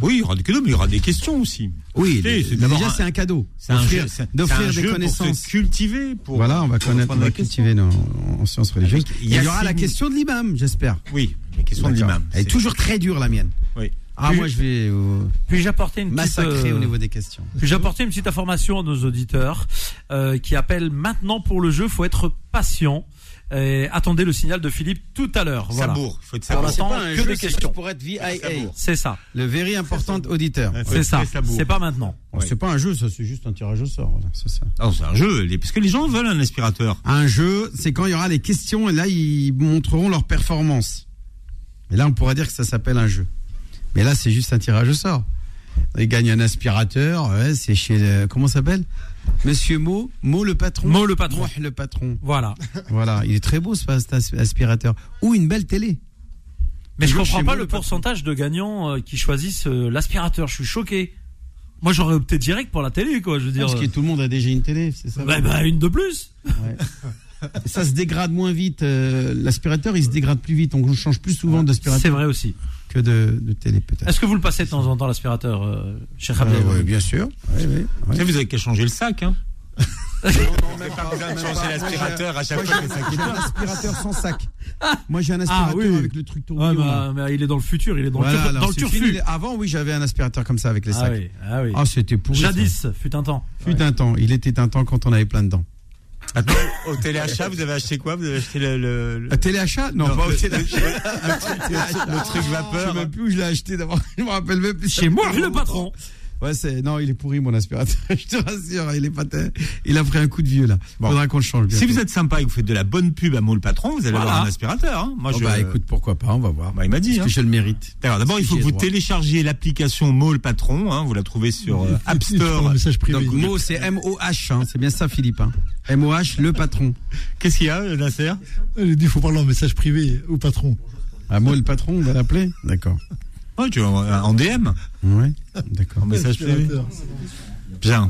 Oui, il y aura des cadeaux, mais il y aura des questions aussi. Oui, déjà, c'est un cadeau. C'est un D'offrir- jeu, d'offrir des connaissances. cultiver. Pour, voilà, on va connaître, on va cultiver en sciences religieuses. Il y aura la question de l'imam, j'espère. Oui, la question de l'imam. Elle est toujours très dure, la mienne. Oui. Ah, Puis- moi, je vais euh, Puis-je apporter une petite, euh, au niveau des questions. Puis-je apporter une petite information à nos auditeurs euh, qui appellent maintenant pour le jeu. Faut être patient. Et attendez le signal de Philippe tout à l'heure. Voilà. Sabour, il faut être Pour sabour. C'est l'instant, pas un que jeu, des questions. pour être VIA. C'est ça. Le very important auditeur. C'est ça. C'est pas maintenant. Bon, C'est pas un jeu, ça, c'est juste un tirage au sort. voilà, c'est ça. Non, c'est un jeu, parce que les gens veulent un aspirateur. Un jeu, c'est quand il y aura les questions et là, ils montreront leur performance. Et là, on pourrait dire que ça s'appelle un jeu. Mais là, c'est juste un tirage au sort. Ils gagnent un aspirateur, ouais, c'est chez. le- comment ça s'appelle? Monsieur Mo, Mo le patron. Mo le patron. Mo le patron. Voilà. Voilà, il est très beau ce cet as- aspirateur. Ou une belle télé. Mais je Toujours comprends pas Mo le pourcentage de gagnants euh, qui choisissent euh, l'aspirateur. Je suis choqué. Moi, j'aurais opté direct pour la télé, quoi. Je veux dire. Parce que tout le monde a déjà une télé, c'est ça Bah, bah, une de plus. Ouais. ça se dégrade moins vite. euh, L'aspirateur, il se dégrade plus vite. On change plus souvent d'aspirateur. C'est vrai aussi. Que de, de télé, peut-être. Est-ce que vous le passez de temps en temps l'aspirateur, euh, chez Euh, Khabib ouais, bien sûr. Là, vous avez qu'à changer le sac, hein. Même pas besoin de changer l'aspirateur à chaque Moi, fois j'ai- un aspirateur sans sac. Moi, j'ai un Ah, aspirateur oui. avec le truc tourbillon. bah, mais il est dans le futur, il est dans Voilà, le, turfu. Avant, oui, j'avais un aspirateur comme ça avec les Ah sacs. oui, ah oui. Ah, c'était pourri. ça. Jadis, fut un temps. Fut un temps. Il était un temps quand on avait plein de dents. Attends, au téléachat, vous avez acheté quoi? Vous avez acheté le. le, le- Un téléachat? Non, Non, pas au téléachat. le truc- le- le truc vapeur. Je sais même plus où je l'ai acheté d'abord. Je me rappelle même plus. Chez moi, le patron. Ouais, c'est non, il est pourri mon aspirateur. Je te rassure, il est pas. Il a pris un coup de vieux là. Faudra qu'on le change. Si vous êtes sympa et que vous faites de la bonne pub à Mo le patron, vous allez Voilà. avoir un aspirateur. Hein. Moi, Oh, je... bah écoute, pourquoi pas, on va voir. Bah, il m'a dit. Hein. que je le mérite d'abord, il faut que vous droit. téléchargiez l'application Mo le patron. Hein, vous la trouvez sur euh, App Store. Un message privé. Donc Mo, c'est M-O-H, hein, c'est bien ça, Philippe. Hein. M-O-H, le patron. Qu'est-ce qu'il y a, Nasser? Il dit il faut parler en message privé au patron. Ah, Mo, le patron, on va l'appeler D'accord. Ouais, tu en DM. Ouais, d'accord. En message privé. Bien.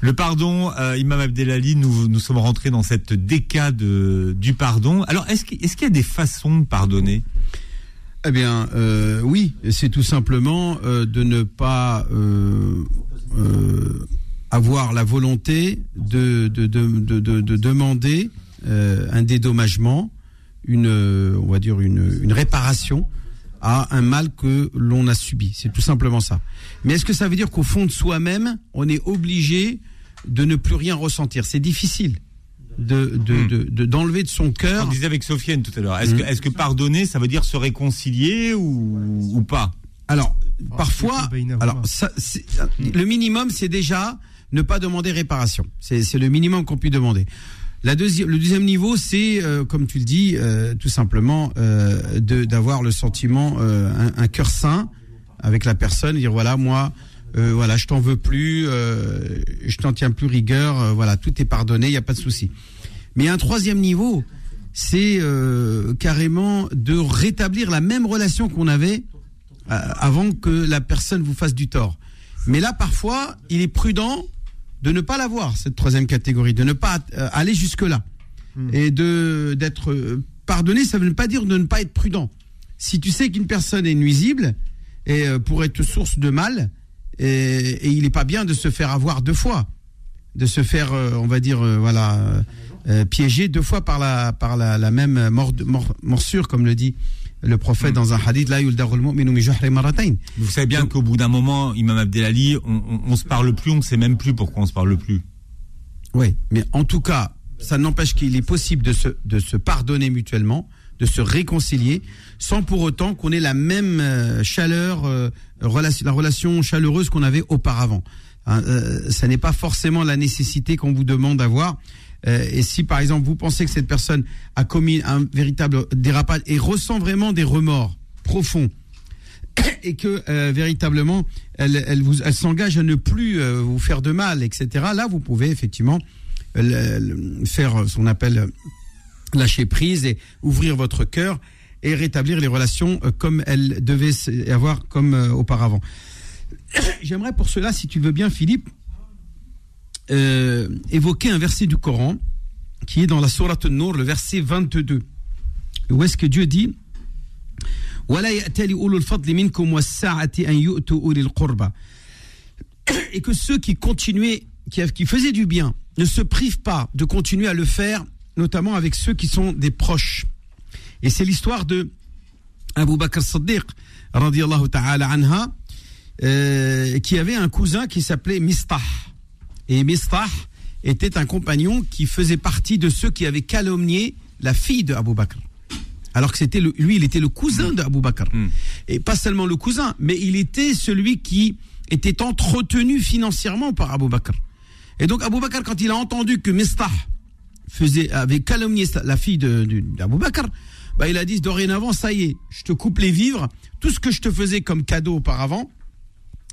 Le pardon, euh, Imam Abdelali, nous, nous sommes rentrés dans cette décade de- du pardon. Alors, est-ce qu'il y a des façons de pardonner? Eh bien, euh, oui, c'est tout simplement euh, de ne pas euh, euh, avoir la volonté de, de, de, de, de- de demander euh, un dédommagement, une, euh, on va dire une, une réparation à un mal que l'on a subi. C'est tout simplement ça. Mais est-ce que ça veut dire qu'au fond de soi-même, on est obligé de ne plus rien ressentir? C'est difficile de de- de- de- d'enlever de, son cœur. On disait avec Sofiane tout à l'heure. Est-ce que, Mm. que pardonner, ça veut dire se réconcilier ou, ou pas? Alors, parfois, alors ça, le minimum, c'est déjà ne pas demander réparation. C'est c'est le minimum qu'on puisse demander. La le deuxième niveau, c'est, euh, comme tu le dis, euh, tout simplement euh, d'avoir le sentiment, un, cœur sain avec la personne, dire voilà, moi, voilà, je t'en veux plus, je t'en tiens plus rigueur, voilà, tout est pardonné, il n'y a pas de souci. Mais un troisième niveau, c'est carrément de rétablir la même relation qu'on avait avant que la personne vous fasse du tort. Mais là, parfois, il est prudent de ne pas l'avoir, cette troisième catégorie, de ne pas euh, aller jusque-là. Et de d'être euh, pardonné, ça ne veut pas dire de ne pas être prudent. Si tu sais qu'une personne est nuisible et euh, pourrait être source de mal, et, et il n'est pas bien de se faire avoir deux fois, de se faire, on va dire, voilà, euh, piéger deux fois par la par la, la même morsure, comme le dit le prophète dans un hadith, marratayn. Vous savez bien qu'au bout d'un moment, Imam Abdelali, on, on, on se parle plus, on sait même plus pourquoi on se parle plus. Oui, mais en tout cas, ça n'empêche qu'il est possible de se, de se pardonner mutuellement, de se réconcilier, sans pour autant qu'on ait la même euh, chaleur, euh, relation, la relation chaleureuse qu'on avait auparavant. Hein, euh, ça n'est pas forcément la nécessité qu'on vous demande d'avoir. Euh, et si par exemple vous pensez que cette personne a commis un véritable dérapage et ressent vraiment des remords profonds, et que euh, véritablement elle, elle elle s'engage à ne plus euh, vous faire de mal, etc. Là, vous pouvez effectivement faire ce qu'on appelle lâcher prise et ouvrir votre cœur et rétablir les relations comme elles devaient avoir comme auparavant. J'aimerais pour cela, si tu veux bien, Philippe, euh, évoquer un verset du Coran qui est dans la Sourate Nour, le verset 22, où est-ce que Dieu dit et que ceux qui continuaient, qui, faisaient du bien, ne se privent pas de continuer à le faire, notamment avec ceux qui sont des proches. Et c'est l'histoire de Abu Bakr Siddiq, anha, euh, qui avait un cousin qui s'appelait Mistah. Et Mistah était un compagnon qui faisait partie de ceux qui avaient calomnié la fille de Abu Bakr. Alors que c'était lui, il était le cousin d'Abu Bakr. Et pas seulement le cousin, mais il était celui qui était entretenu financièrement par Abu Bakr. Et donc Abu Bakr, quand il a entendu que Mistah faisait, avait calomnié la fille de- de- d'Abu Bakr, bah, il a dit dorénavant, ça y est, je te coupe les vivres, tout ce que je te faisais comme cadeau auparavant,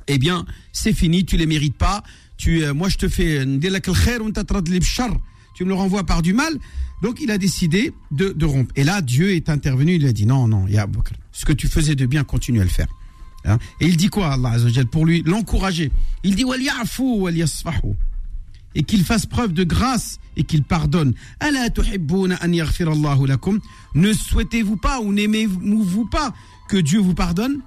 eh bien, c'est fini, tu les mérites pas. Tu, euh, moi, je te fais euh, tu me le renvoies par du mal. Donc, il a décidé de, de rompre. Et là, Dieu est intervenu, il a dit non, non, ya ce que tu faisais de bien, continue à le faire. Hein? Et il dit quoi, Allah pour lui l'encourager? Il dit et qu'il fasse preuve de grâce et qu'il pardonne. Ne souhaitez-vous pas ou n'aimez-vous pas que Dieu vous pardonne?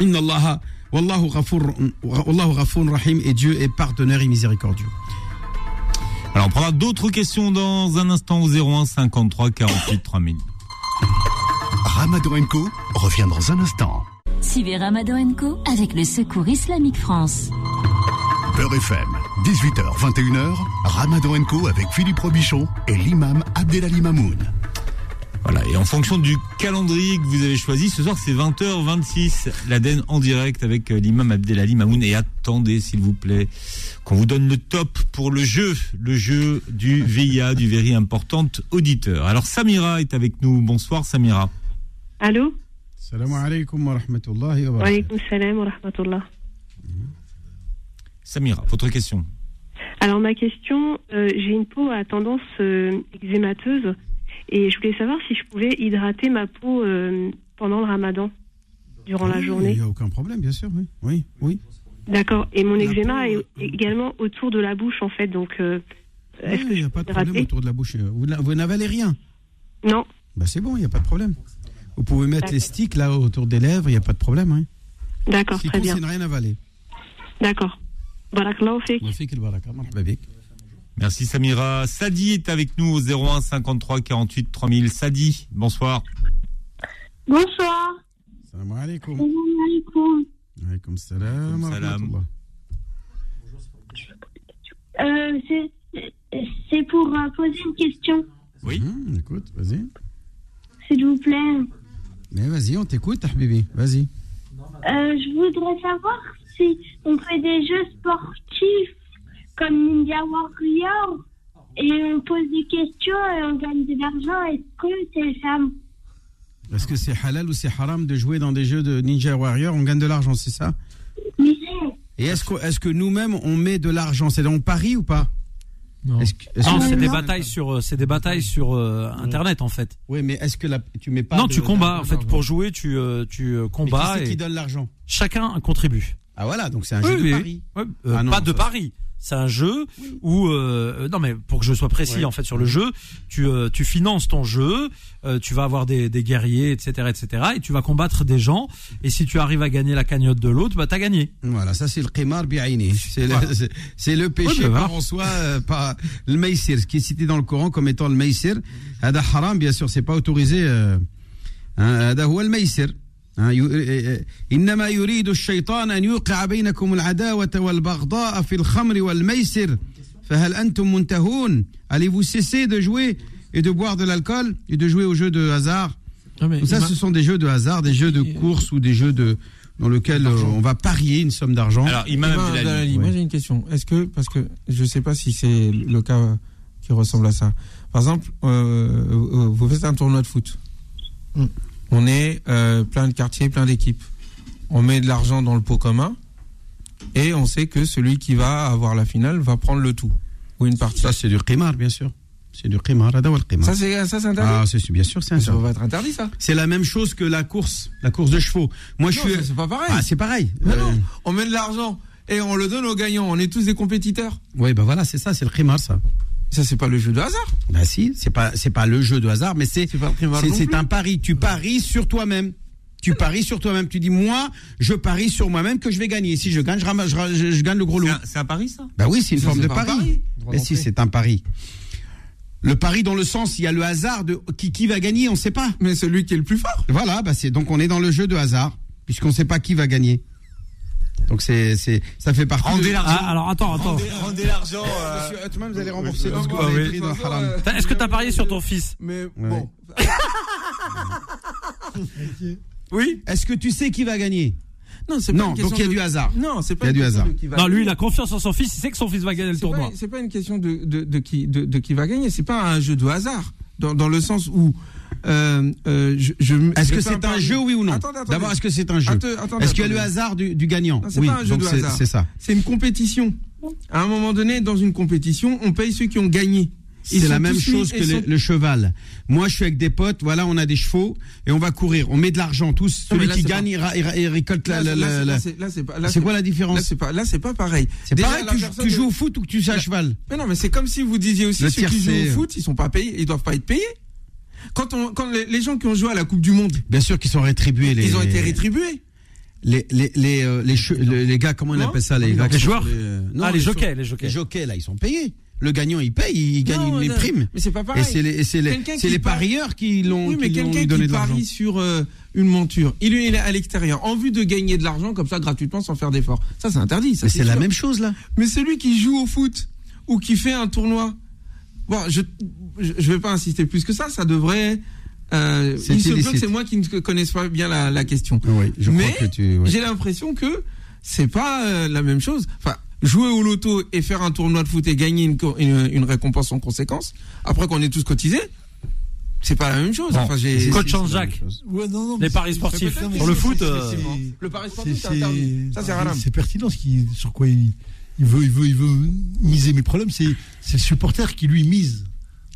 Inna wallahu ghafur rahim et Dieu est pardonneur et miséricordieux. Alors, on prendra d'autres questions dans un instant au 01 53 48 3000. Ramadan Co revient dans un instant. Suivez Ramadan Co avec le Secours Islamique France. Beurre FM, 18h, 21h, Ramadan Co avec Philippe Robichon et l'imam Abdelali Mamoun. Voilà, et en fonction du calendrier que vous avez choisi, ce soir c'est 20h26, l'Aden en direct avec euh, l'imam Abdelali Mamoun. Et attendez, s'il vous plaît, qu'on vous donne le top pour le jeu, le jeu du VIA, du Very Important Auditeur. Alors Samira est avec nous. Bonsoir Samira. Allô? Salam alaikum wa rahmatullahi wa barakatuh. alaykoum salam wa rahmatullah. Samira, votre question. Alors ma question, euh, j'ai une peau à tendance euh, eczémateuse et je voulais savoir si je pouvais hydrater ma peau euh, pendant le ramadan, durant la journée. Il n'y a aucun problème, bien sûr, oui. Oui, oui. D'accord. Et mon eczéma est également autour de la bouche en fait, donc euh, est-ce que il n'y a pas de problème autour de la bouche. Vous, n'a- vous n'avalez rien Non. Bah c'est bon, il n'y a pas de problème. Vous pouvez mettre les sticks là autour des lèvres, il n'y a pas de problème. Hein. D'accord, très compte, bien. c'est de rien avaler. D'accord. Barakallahu fik. Merci Samira. Sadi est avec nous au 01 53 48 3000. Sadi, bonsoir. Bonsoir. Salam alaikum. Salam alaikum. Alaikum salam. Salam. Euh, c'est- pour euh, poser une question, Oui. Hum, écoute, vas-y. s'il vous plaît. Mais vas-y, on t'écoute, Habibi. Vas-y. je voudrais savoir si on fait des jeux sportifs comme Ninja Warrior et on pose des questions et on gagne de l'argent. Est-ce que c'est ça Est-ce que c'est halal ou c'est haram de jouer dans des jeux de Ninja Warrior? On gagne de l'argent, c'est ça? Oui. Et est-ce que, est que nous-mêmes, on met de l'argent? C'est dans Paris ou pas? Non, que- c'est des batailles sur, euh, c'est des batailles sur euh, Internet en fait. Oui, mais est-ce que la, tu mets pas Non, de- tu combats. En fait, pour jouer, tu, euh, tu euh, Mais combats. qui c'est et qui donne l'argent? Chacun contribue. Ah voilà, donc c'est un jeu de. Paris. Euh, ah, non, pas de Paris. C'est un jeu où euh, euh, non mais pour que je sois précis en fait sur le jeu, tu euh, tu finances ton jeu, euh, tu vas avoir des, des guerriers etc etc et tu vas combattre des gens et si tu arrives à gagner la cagnotte de l'autre bah t'as gagné. Voilà ça c'est le qimar bi'aini c'est le c'est le péché bah, par en soi par le maïsir qui est cité dans le Coran comme étant le maïsir. Hada haram bien sûr c'est pas autorisé. Hein. Hada huwa le maïsir. الميسر. hein, يو- euh, إنما يريد الشيطان أن يوقع بينكم العداوة والبغضاء في الخمر والميسر فهل أنتم منتهون Allez-vous cesser de jouer et de boire de l'alcool et de jouer aux jeux de hasard mais Tout ça, il m'a- ce sont des jeux de hasard, des jeux de course ou des jeux de dans lesquels euh, on va parier une somme d'argent. Alors, Imam Imam Abdelali. Abdelali, moi j'ai une question. Est-ce que, parce que je ne sais pas si c'est le cas qui ressemble à ça. Par exemple, euh, euh, vous faites un tournoi de foot. On est euh, plein de quartiers, plein d'équipes. On met de l'argent dans le pot commun et on sait que celui qui va avoir la finale va prendre le tout ou une partie. Ça, c'est du qimar, bien sûr. C'est du qimar. al-qimar. Ça, c'est ça, c'est interdit. Ah, c'est bien sûr, c'est Mais ça interdit. va être interdit, ça. C'est la même chose que la course, la course de chevaux. Moi, je suis. c'est pas pareil. Ah, c'est pareil. Mais Euh, non, on met de l'argent et on le donne aux gagnants. On est tous des compétiteurs. Oui, bah voilà, c'est ça, c'est le qimar, ça. Ça, c'est pas le jeu de hasard. Bah si, c'est pas, c'est pas le jeu de hasard, mais c'est, c'est, un pari. Tu paries sur toi-même. Tu paries sur toi-même. Tu dis, moi, je parie sur moi-même que je vais gagner. Si je gagne, je, ramasse- je, ra- je- je gagne le gros lot. C'est un pari, ça? Bah oui, c'est une Ça, forme c'est de pari. Mais si, c'est un pari. Le pari dans le sens, il y a le hasard de qui, qui va gagner, on ne sait pas. Mais celui qui est le plus fort. Voilà, bah c'est donc on est dans le jeu de hasard puisqu'on ne sait pas qui va gagner. Donc c'est c'est ça fait partie. Rendez de- l'argent. Ah, alors attends attends. Rendez, rendez l'argent. euh, Monsieur Hutman, vous allez rembourser tout ce que vous Ah avez oui. pris dans le haram. T'as- Est-ce que t'as parié sur ton fils Mais bon. Oui. Est-ce que tu sais qui va gagner Non, c'est pas Non, une question donc il y a de- du hasard. Non, c'est pas Il y a une du question hasard. de qui va Non, lui il a confiance en son fils, il sait que son fils va gagner le tournoi. c'est pas une question de, de, de qui, de, de qui va gagner. C'est pas un jeu de hasard. Dans, dans le sens où. Euh, euh, je, je- Est-ce que c'est un jeu oui ou non. D'abord, est-ce que c'est un jeu Est-ce qu'il y a le hasard du, du gagnant Non, Oui, pas un jeu donc de c'est- hasard. c'est ça. C'est une compétition. À un moment donné, dans une compétition, on paye ceux qui ont gagné. C'est la même chose que le, cheval. Moi, je suis avec des potes. Voilà, on a des chevaux et on va courir. On met de l'argent tous. Celui là, qui gagne, pas- il, récolte la. Là, la- c'est- pas- quoi la Là, différence c'est pas, là, c'est pas pareil. C'est pareil. la Tu, joues au foot ou que tu joues à cheval Mais non, mais c'est comme si vous disiez aussi Le ceux qui jouent au foot, ils sont pas payés, ils doivent pas être payés. Quand on, quand les, les gens qui ont joué à la Coupe du Monde, Bien sûr qu'ils sont rétribués. Les, ils ont été rétribués. Les, les, les, euh, les, les gars, comment on appelle ça Les, Les gars joueurs euh, non, Ah les jockeys, les jockeys. Les jockeys, là, ils sont payés. Le gagnant, il paye, il gagne Non, une non, prime. Mais c'est pas Et pareil. c'est les, et c'est les, c'est les part- parieurs qui l'ont Oui, mais quelqu'un qui de l'argent. parie sur euh, une monture, il est il est à l'extérieur, en vue de gagner de l'argent comme ça gratuitement sans faire d'effort. Ça, c'est interdit. ça, Mais c'est la même chose, là. Mais celui qui joue au foot ou qui fait un tournoi, bon, je je je vais pas insister plus que ça. Ça devrait. Euh, C'est il se peut que c'est moi qui ne connaisse pas bien la, la question. Oui, je Mais crois que tu. oui. j'ai l'impression que c'est pas euh, la même chose. Enfin, jouer au loto et faire un tournoi de foot et gagner une, une, une récompense en conséquence, après qu'on ait tous cotisé, c'est pas la même chose. Bon, Enfin, j'ai Coach Jean-Jacques. Ouais, non, non, Les paris sportifs. Pour le foot, euh, le pari sportif, c'est c'est- interdit. Ça, c'est rien. C'est pertinent ce qui, sur quoi il, il veut, il veut, il veut miser. Mais le problème, c'est, c'est le supporter qui lui mise.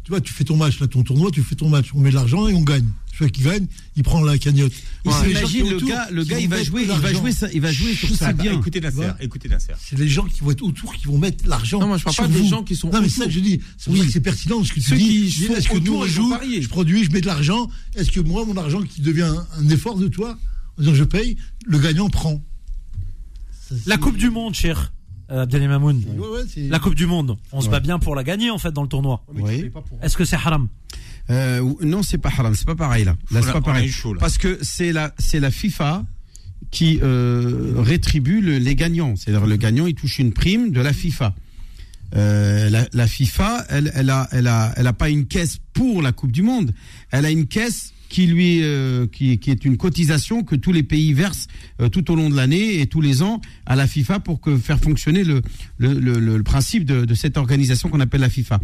Tu vois, tu fais ton match, là, ton tournoi, tu fais ton match. On met de l'argent et on gagne. Celui qui gagne, il prend la cagnotte. Il gens s'imagine qui le autour gars, le qui gars, il va jouer, il va jouer, ça, il va jouer sur pas, bien. Écoutez Nasser, Ouais. écoutez Nasser. C'est les gens qui vont être autour qui vont mettre l'argent. Non, moi, je parle sur pas des gens qui sont Non, mais autour. c'est ça que je dis. C'est Oui. ça pertinent ce que tu Ceux dis. qui Dis, Est-ce que nous, on joue, je produis, je mets de l'argent. Est-ce que moi, mon argent qui devient un, effort de toi, en disant je paye, le gagnant prend Ça, La Coupe du Monde, cher Abdel Mamoun. Ouais, ouais, c'est- La Coupe du Monde. On se bat bien pour la gagner en fait dans le tournoi. Tu Oui. Est-ce que c'est haram? Euh, non, c'est pas haram, c'est pas pareil là. Là, c'est pas pareil. eu chaud, là. Parce que c'est la, c'est la FIFA qui euh, rétribue le- les gagnants. C'est-à-dire le gagnant, il touche une prime de la FIFA. euh, la, la FIFA, elle, elle a, elle a, elle a pas une caisse pour la Coupe du Monde. Elle a une caisse qui lui, euh, qui, qui est une cotisation que tous les pays versent euh, tout au long de l'année et tous les ans à la FIFA pour que faire fonctionner le, le, le, le- principe de, de cette organisation qu'on appelle la FIFA.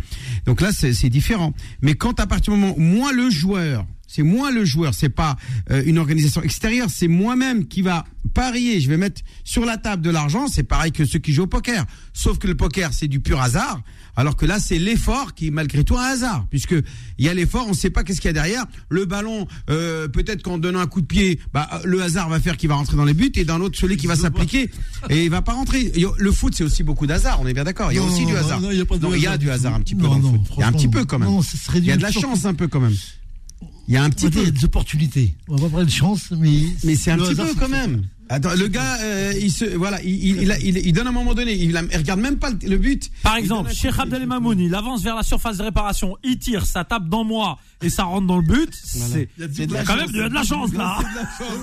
Donc là, c'est différent. Mais quand à partir du moment moi le joueur c'est moi le joueur, c'est pas euh, une organisation extérieure, c'est moi-même qui va parier, je vais mettre sur la table de l'argent, c'est pareil que ceux qui jouent au poker. Sauf que le poker, c'est du pur hasard, alors que là, c'est l'effort qui est malgré tout un hasard, puisque il y a l'effort, on sait pas qu'est-ce qu'il y a derrière. Le ballon, euh, peut-être qu'en donnant un coup de pied, bah, le hasard va faire qu'il va rentrer dans les buts, et dans l'autre, celui qui va s'appliquer, et il va pas rentrer. Le foot, c'est aussi beaucoup d'hasard, on est bien d'accord. Il y a Non, aussi du hasard. non, il y a pas de Non, il y a hasard du hasard un petit peu Non, dans le foot. Il y a un petit peu quand même. il y a de la chance un peu quand même. Il y a un petit peu. dire des opportunités. On va pas parler de chance, mais. Mais c'est un petit hasard, peu quand même. Attends, le gars, euh, il se, voilà, il, il, il, donne à un moment donné, il, regarde même pas le, le but. Par exemple, Cheikh Abdel Mamoun, il avance vers la surface de réparation, il tire, ça tape dans moi et ça rentre dans le but. C'est Il y a c'est de la quand chance. même il y a de la chance là.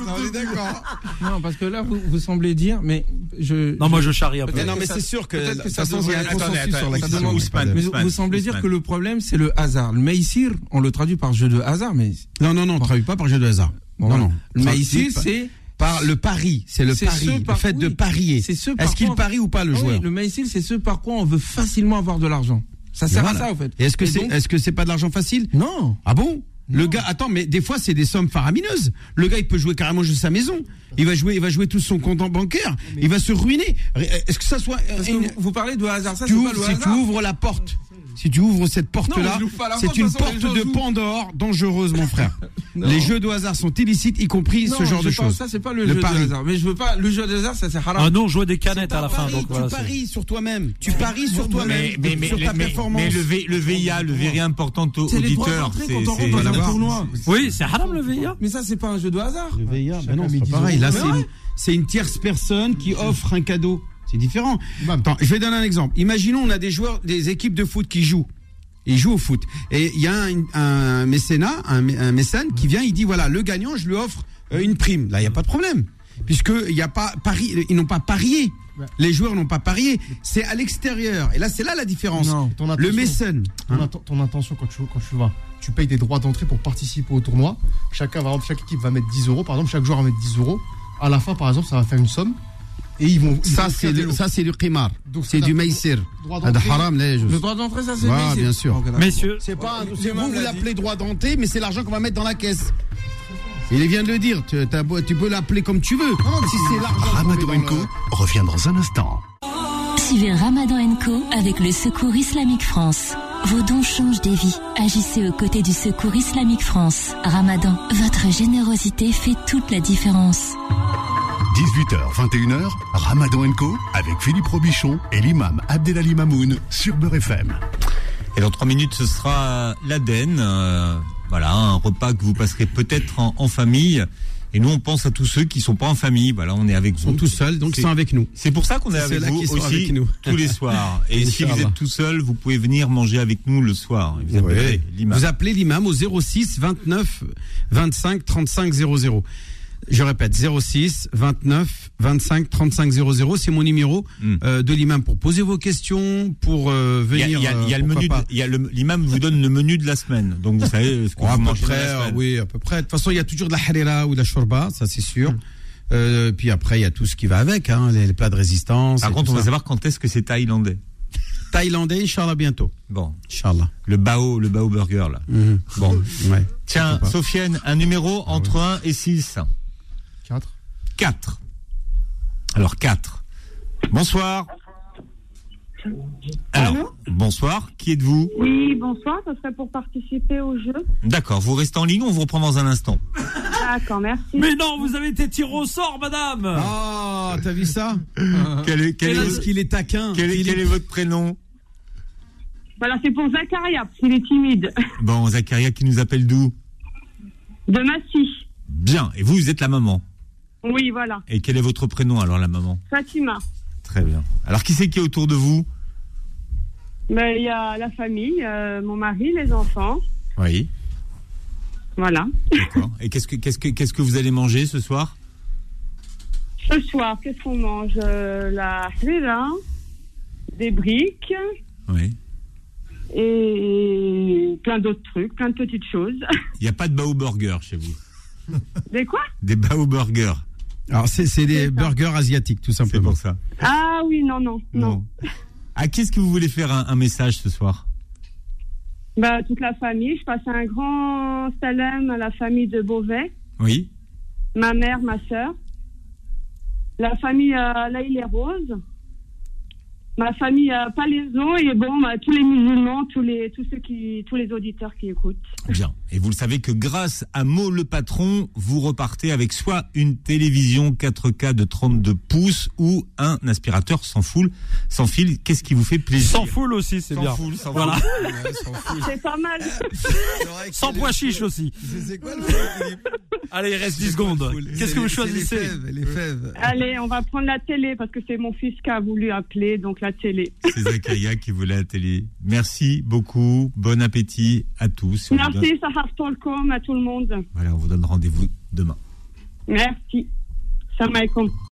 on est d'accord. Non, parce que là, vous, vous semblez dire, mais je. Non, moi, je charrie un peu. Non, mais c'est sûr que, peut-être toute ça façon, il y a un devrait- consensus attendez, sur la question. Ousmane, Ousmane, Mais vous, Ousmane, vous semblez dire que le problème, c'est le hasard. Le Meissir, on le traduit par jeu de hasard, mais. Non, non, non, on ne traduit pas par jeu de hasard. Bon, non, voilà. non. Le Meissir, c'est. Par le pari, c'est le pari, ce le fait de parier. C'est ce Est-ce qu'il parie ou pas le Ah oui, joueur Le Meissir, c'est ce par quoi on veut facilement avoir de l'argent. Ça sert Voilà. à ça, en fait. Est-ce que c'est, est-ce que c'est pas de l'argent facile? Non. Ah bon? Le gars, attends, mais des fois c'est des sommes faramineuses. Le gars, il peut jouer carrément juste sa maison. Il va jouer, il va jouer tout son compte en bancaire. Il va se ruiner. Est-ce que ça soit Parce que une- vous, vous parlez de hasard, ça, tu c'est ouvres- pas le si tu hasard. ouvres la porte, si tu ouvres cette porte-là, c'est une porte de. Pandore dangereuse, mon frère. Les jeux de hasard sont illicites, y compris Non, ce genre de choses. Ça, c'est pas le, Le jeu pari. de hasard. Mais je veux pas. Le jeu de hasard, ça, c'est haram. Ah non, jouer des canettes à la fin. Paris, Donc voilà, tu paries sur toi-même. Tu paries sur Mais, toi-même, mais, mais, sur ta mais- performance. mais le, V- le VIA, le VIA important auditeur, c'est quand on c'est- rentre dans un Voilà. tournoi. Oui, c'est haram le VIA. Mais ça, c'est pas un jeu de hasard. Le VIA, Chacun ben non, met c'est pas 10 pareil. euros. Là, Mais c'est une tierce personne qui offre un cadeau. C'est différent. Attends, je vais donner un exemple. Imaginons, on a des joueurs, des équipes de foot qui jouent. Ils jouent au foot. Et il y a un, un mécénat, un, mé- un mécène qui vient, il dit voilà, le gagnant, je lui offre euh, une prime. Là, il n'y a pas de problème. Puisque il y a pas pari, ils n'ont pas parié. Les joueurs n'ont pas parié. C'est à l'extérieur. Et là, c'est là la différence. Non. Ton Le mécène. Ton, hein. intention quand tu, quand tu vas, tu payes des droits d'entrée pour participer au tournoi. Chacun, par exemple, chaque équipe va mettre 10 euros. Par exemple, chaque joueur va mettre 10 euros. À la fin, par exemple, ça va faire une somme. Et ils vont. ils Ça, c'est le- ça, c'est du qimar. C'est du maïsir. Ah, haram, Le droit d'entrée, ça, c'est c'est- bien sûr. Messieurs, C'est pas, un- C'est c'est vous, vous l'a l'appelez droit d'entrée, mais c'est l'argent qu'on va mettre dans la caisse. Il vient de le dire, tu, peux l'appeler comme tu veux. si c'est l'argent Ramadan dans Co le- revient dans un instant. Suivez Ramadan Co avec le Secours Islamique France. Vos dons changent des vies. Agissez aux côtés du Secours Islamique France. Ramadan, votre générosité fait toute la différence. 18h, 21h, Ramadan Co avec Philippe Robichon et l'imam Abdelali Mamoun sur Beurre FM. Et dans trois minutes, ce sera l'Aden. euh, voilà, un repas que vous passerez peut-être en, en famille. Et nous, on pense à tous ceux qui sont pas en famille. Voilà, on est avec vous. sont tous seuls, donc ils sont avec nous. C'est pour ça qu'on est avec vous aussi avec nous. tous les soirs. Et si vous êtes tout seul, vous pouvez venir manger avec nous le soir. Vous Ouais. appellerez l'imam. Vous appelez l'imam au 06 29 25 35 00. Je répète, 06 29 25 35 00, c'est mon numéro Hmm. euh, de l'imam pour poser vos questions, pour euh, Il y a, venir. il y a- il y a euh, le pourquoi menu, il y a l'imam vous donne le menu de la semaine. Donc vous savez ce que Oh, oui, à peu près. De toute façon, il y a toujours de la harira ou de la shorba, ça c'est sûr. Hmm. Euh, puis après, il y a tout ce qui va avec, hein, les, les plats de résistance. Par contre, on va savoir quand est-ce que c'est thaïlandais. Thaïlandais, Inch'Allah, bientôt. Bon, Inch'Allah. le bao, le bao burger là. Mhm. Bon, Ouais. tiens. Sofiane, un numéro entre 1 et 6. 4. 4. Alors 4. Bonsoir. Alors, bonsoir. Qui êtes-vous? Oui, bonsoir, ça serait pour participer au jeu. D'accord, vous restez en ligne, on vous reprend dans un instant? D'accord, merci. Mais non, vous avez été tiré au sort, madame. Ah, t'as vu ça? Quel est, quel est- Est-ce qu'il est taquin quel est- quel est votre prénom? Voilà, c'est pour Zacharia, parce qu'il est timide. Bon, Zacharia qui nous appelle d'où? De Massy. Bien, et vous, vous êtes la maman. Oui, voilà. Et quel est votre prénom alors, la maman? Fatima. Très bien. Alors, qui c'est qui est autour de vous? Mais il y a la famille, euh, mon mari, les enfants. Oui, Voilà. d'accord. Et qu'est-ce que, qu'est-ce que, qu'est-ce que vous allez manger ce soir? Ce soir, qu'est-ce qu'on mange? Euh, La harira, des briques, Oui. et plein d'autres trucs, plein de petites choses. Il n'y a pas de Bao Burger chez vous? Des quoi? Des Bao Burger. Alors, c'est c'est des burgers asiatiques, tout simplement. Pour ça. Ah oui, non, non, non. À qui est-ce que vous voulez faire un, un message ce soir? Bah, toute la famille. Je passe un grand salam à la famille de Beauvais, Oui. ma mère, ma soeur, la famille euh, Laïl et Rose, ma famille euh, Palaiso et bon, bah, tous les musulmans, tous les, tous ceux qui, tous les auditeurs qui écoutent. Bien. Et vous le savez que grâce à Mo le patron, vous repartez avec soit une télévision 4K de 32 pouces ou un aspirateur sans foule, sans fil. Qu'est-ce qui vous fait plaisir Sans foule aussi, c'est bien. foule, sans voilà. foule. C'est pas mal. Sans pois chiche aussi. C'est quoi le Allez, il reste 10 secondes. Qu'est-ce que vous choisissez Les fèves. Allez, on va prendre la télé parce que c'est mon fils qui a voulu appeler, donc la télé. C'est Zakaria qui voulait la télé. Merci beaucoup. Bon appétit à tous. Merci, Sahar Tolkom, à tout le monde. Voilà, on vous donne rendez-vous demain. Merci. Salam alaikum.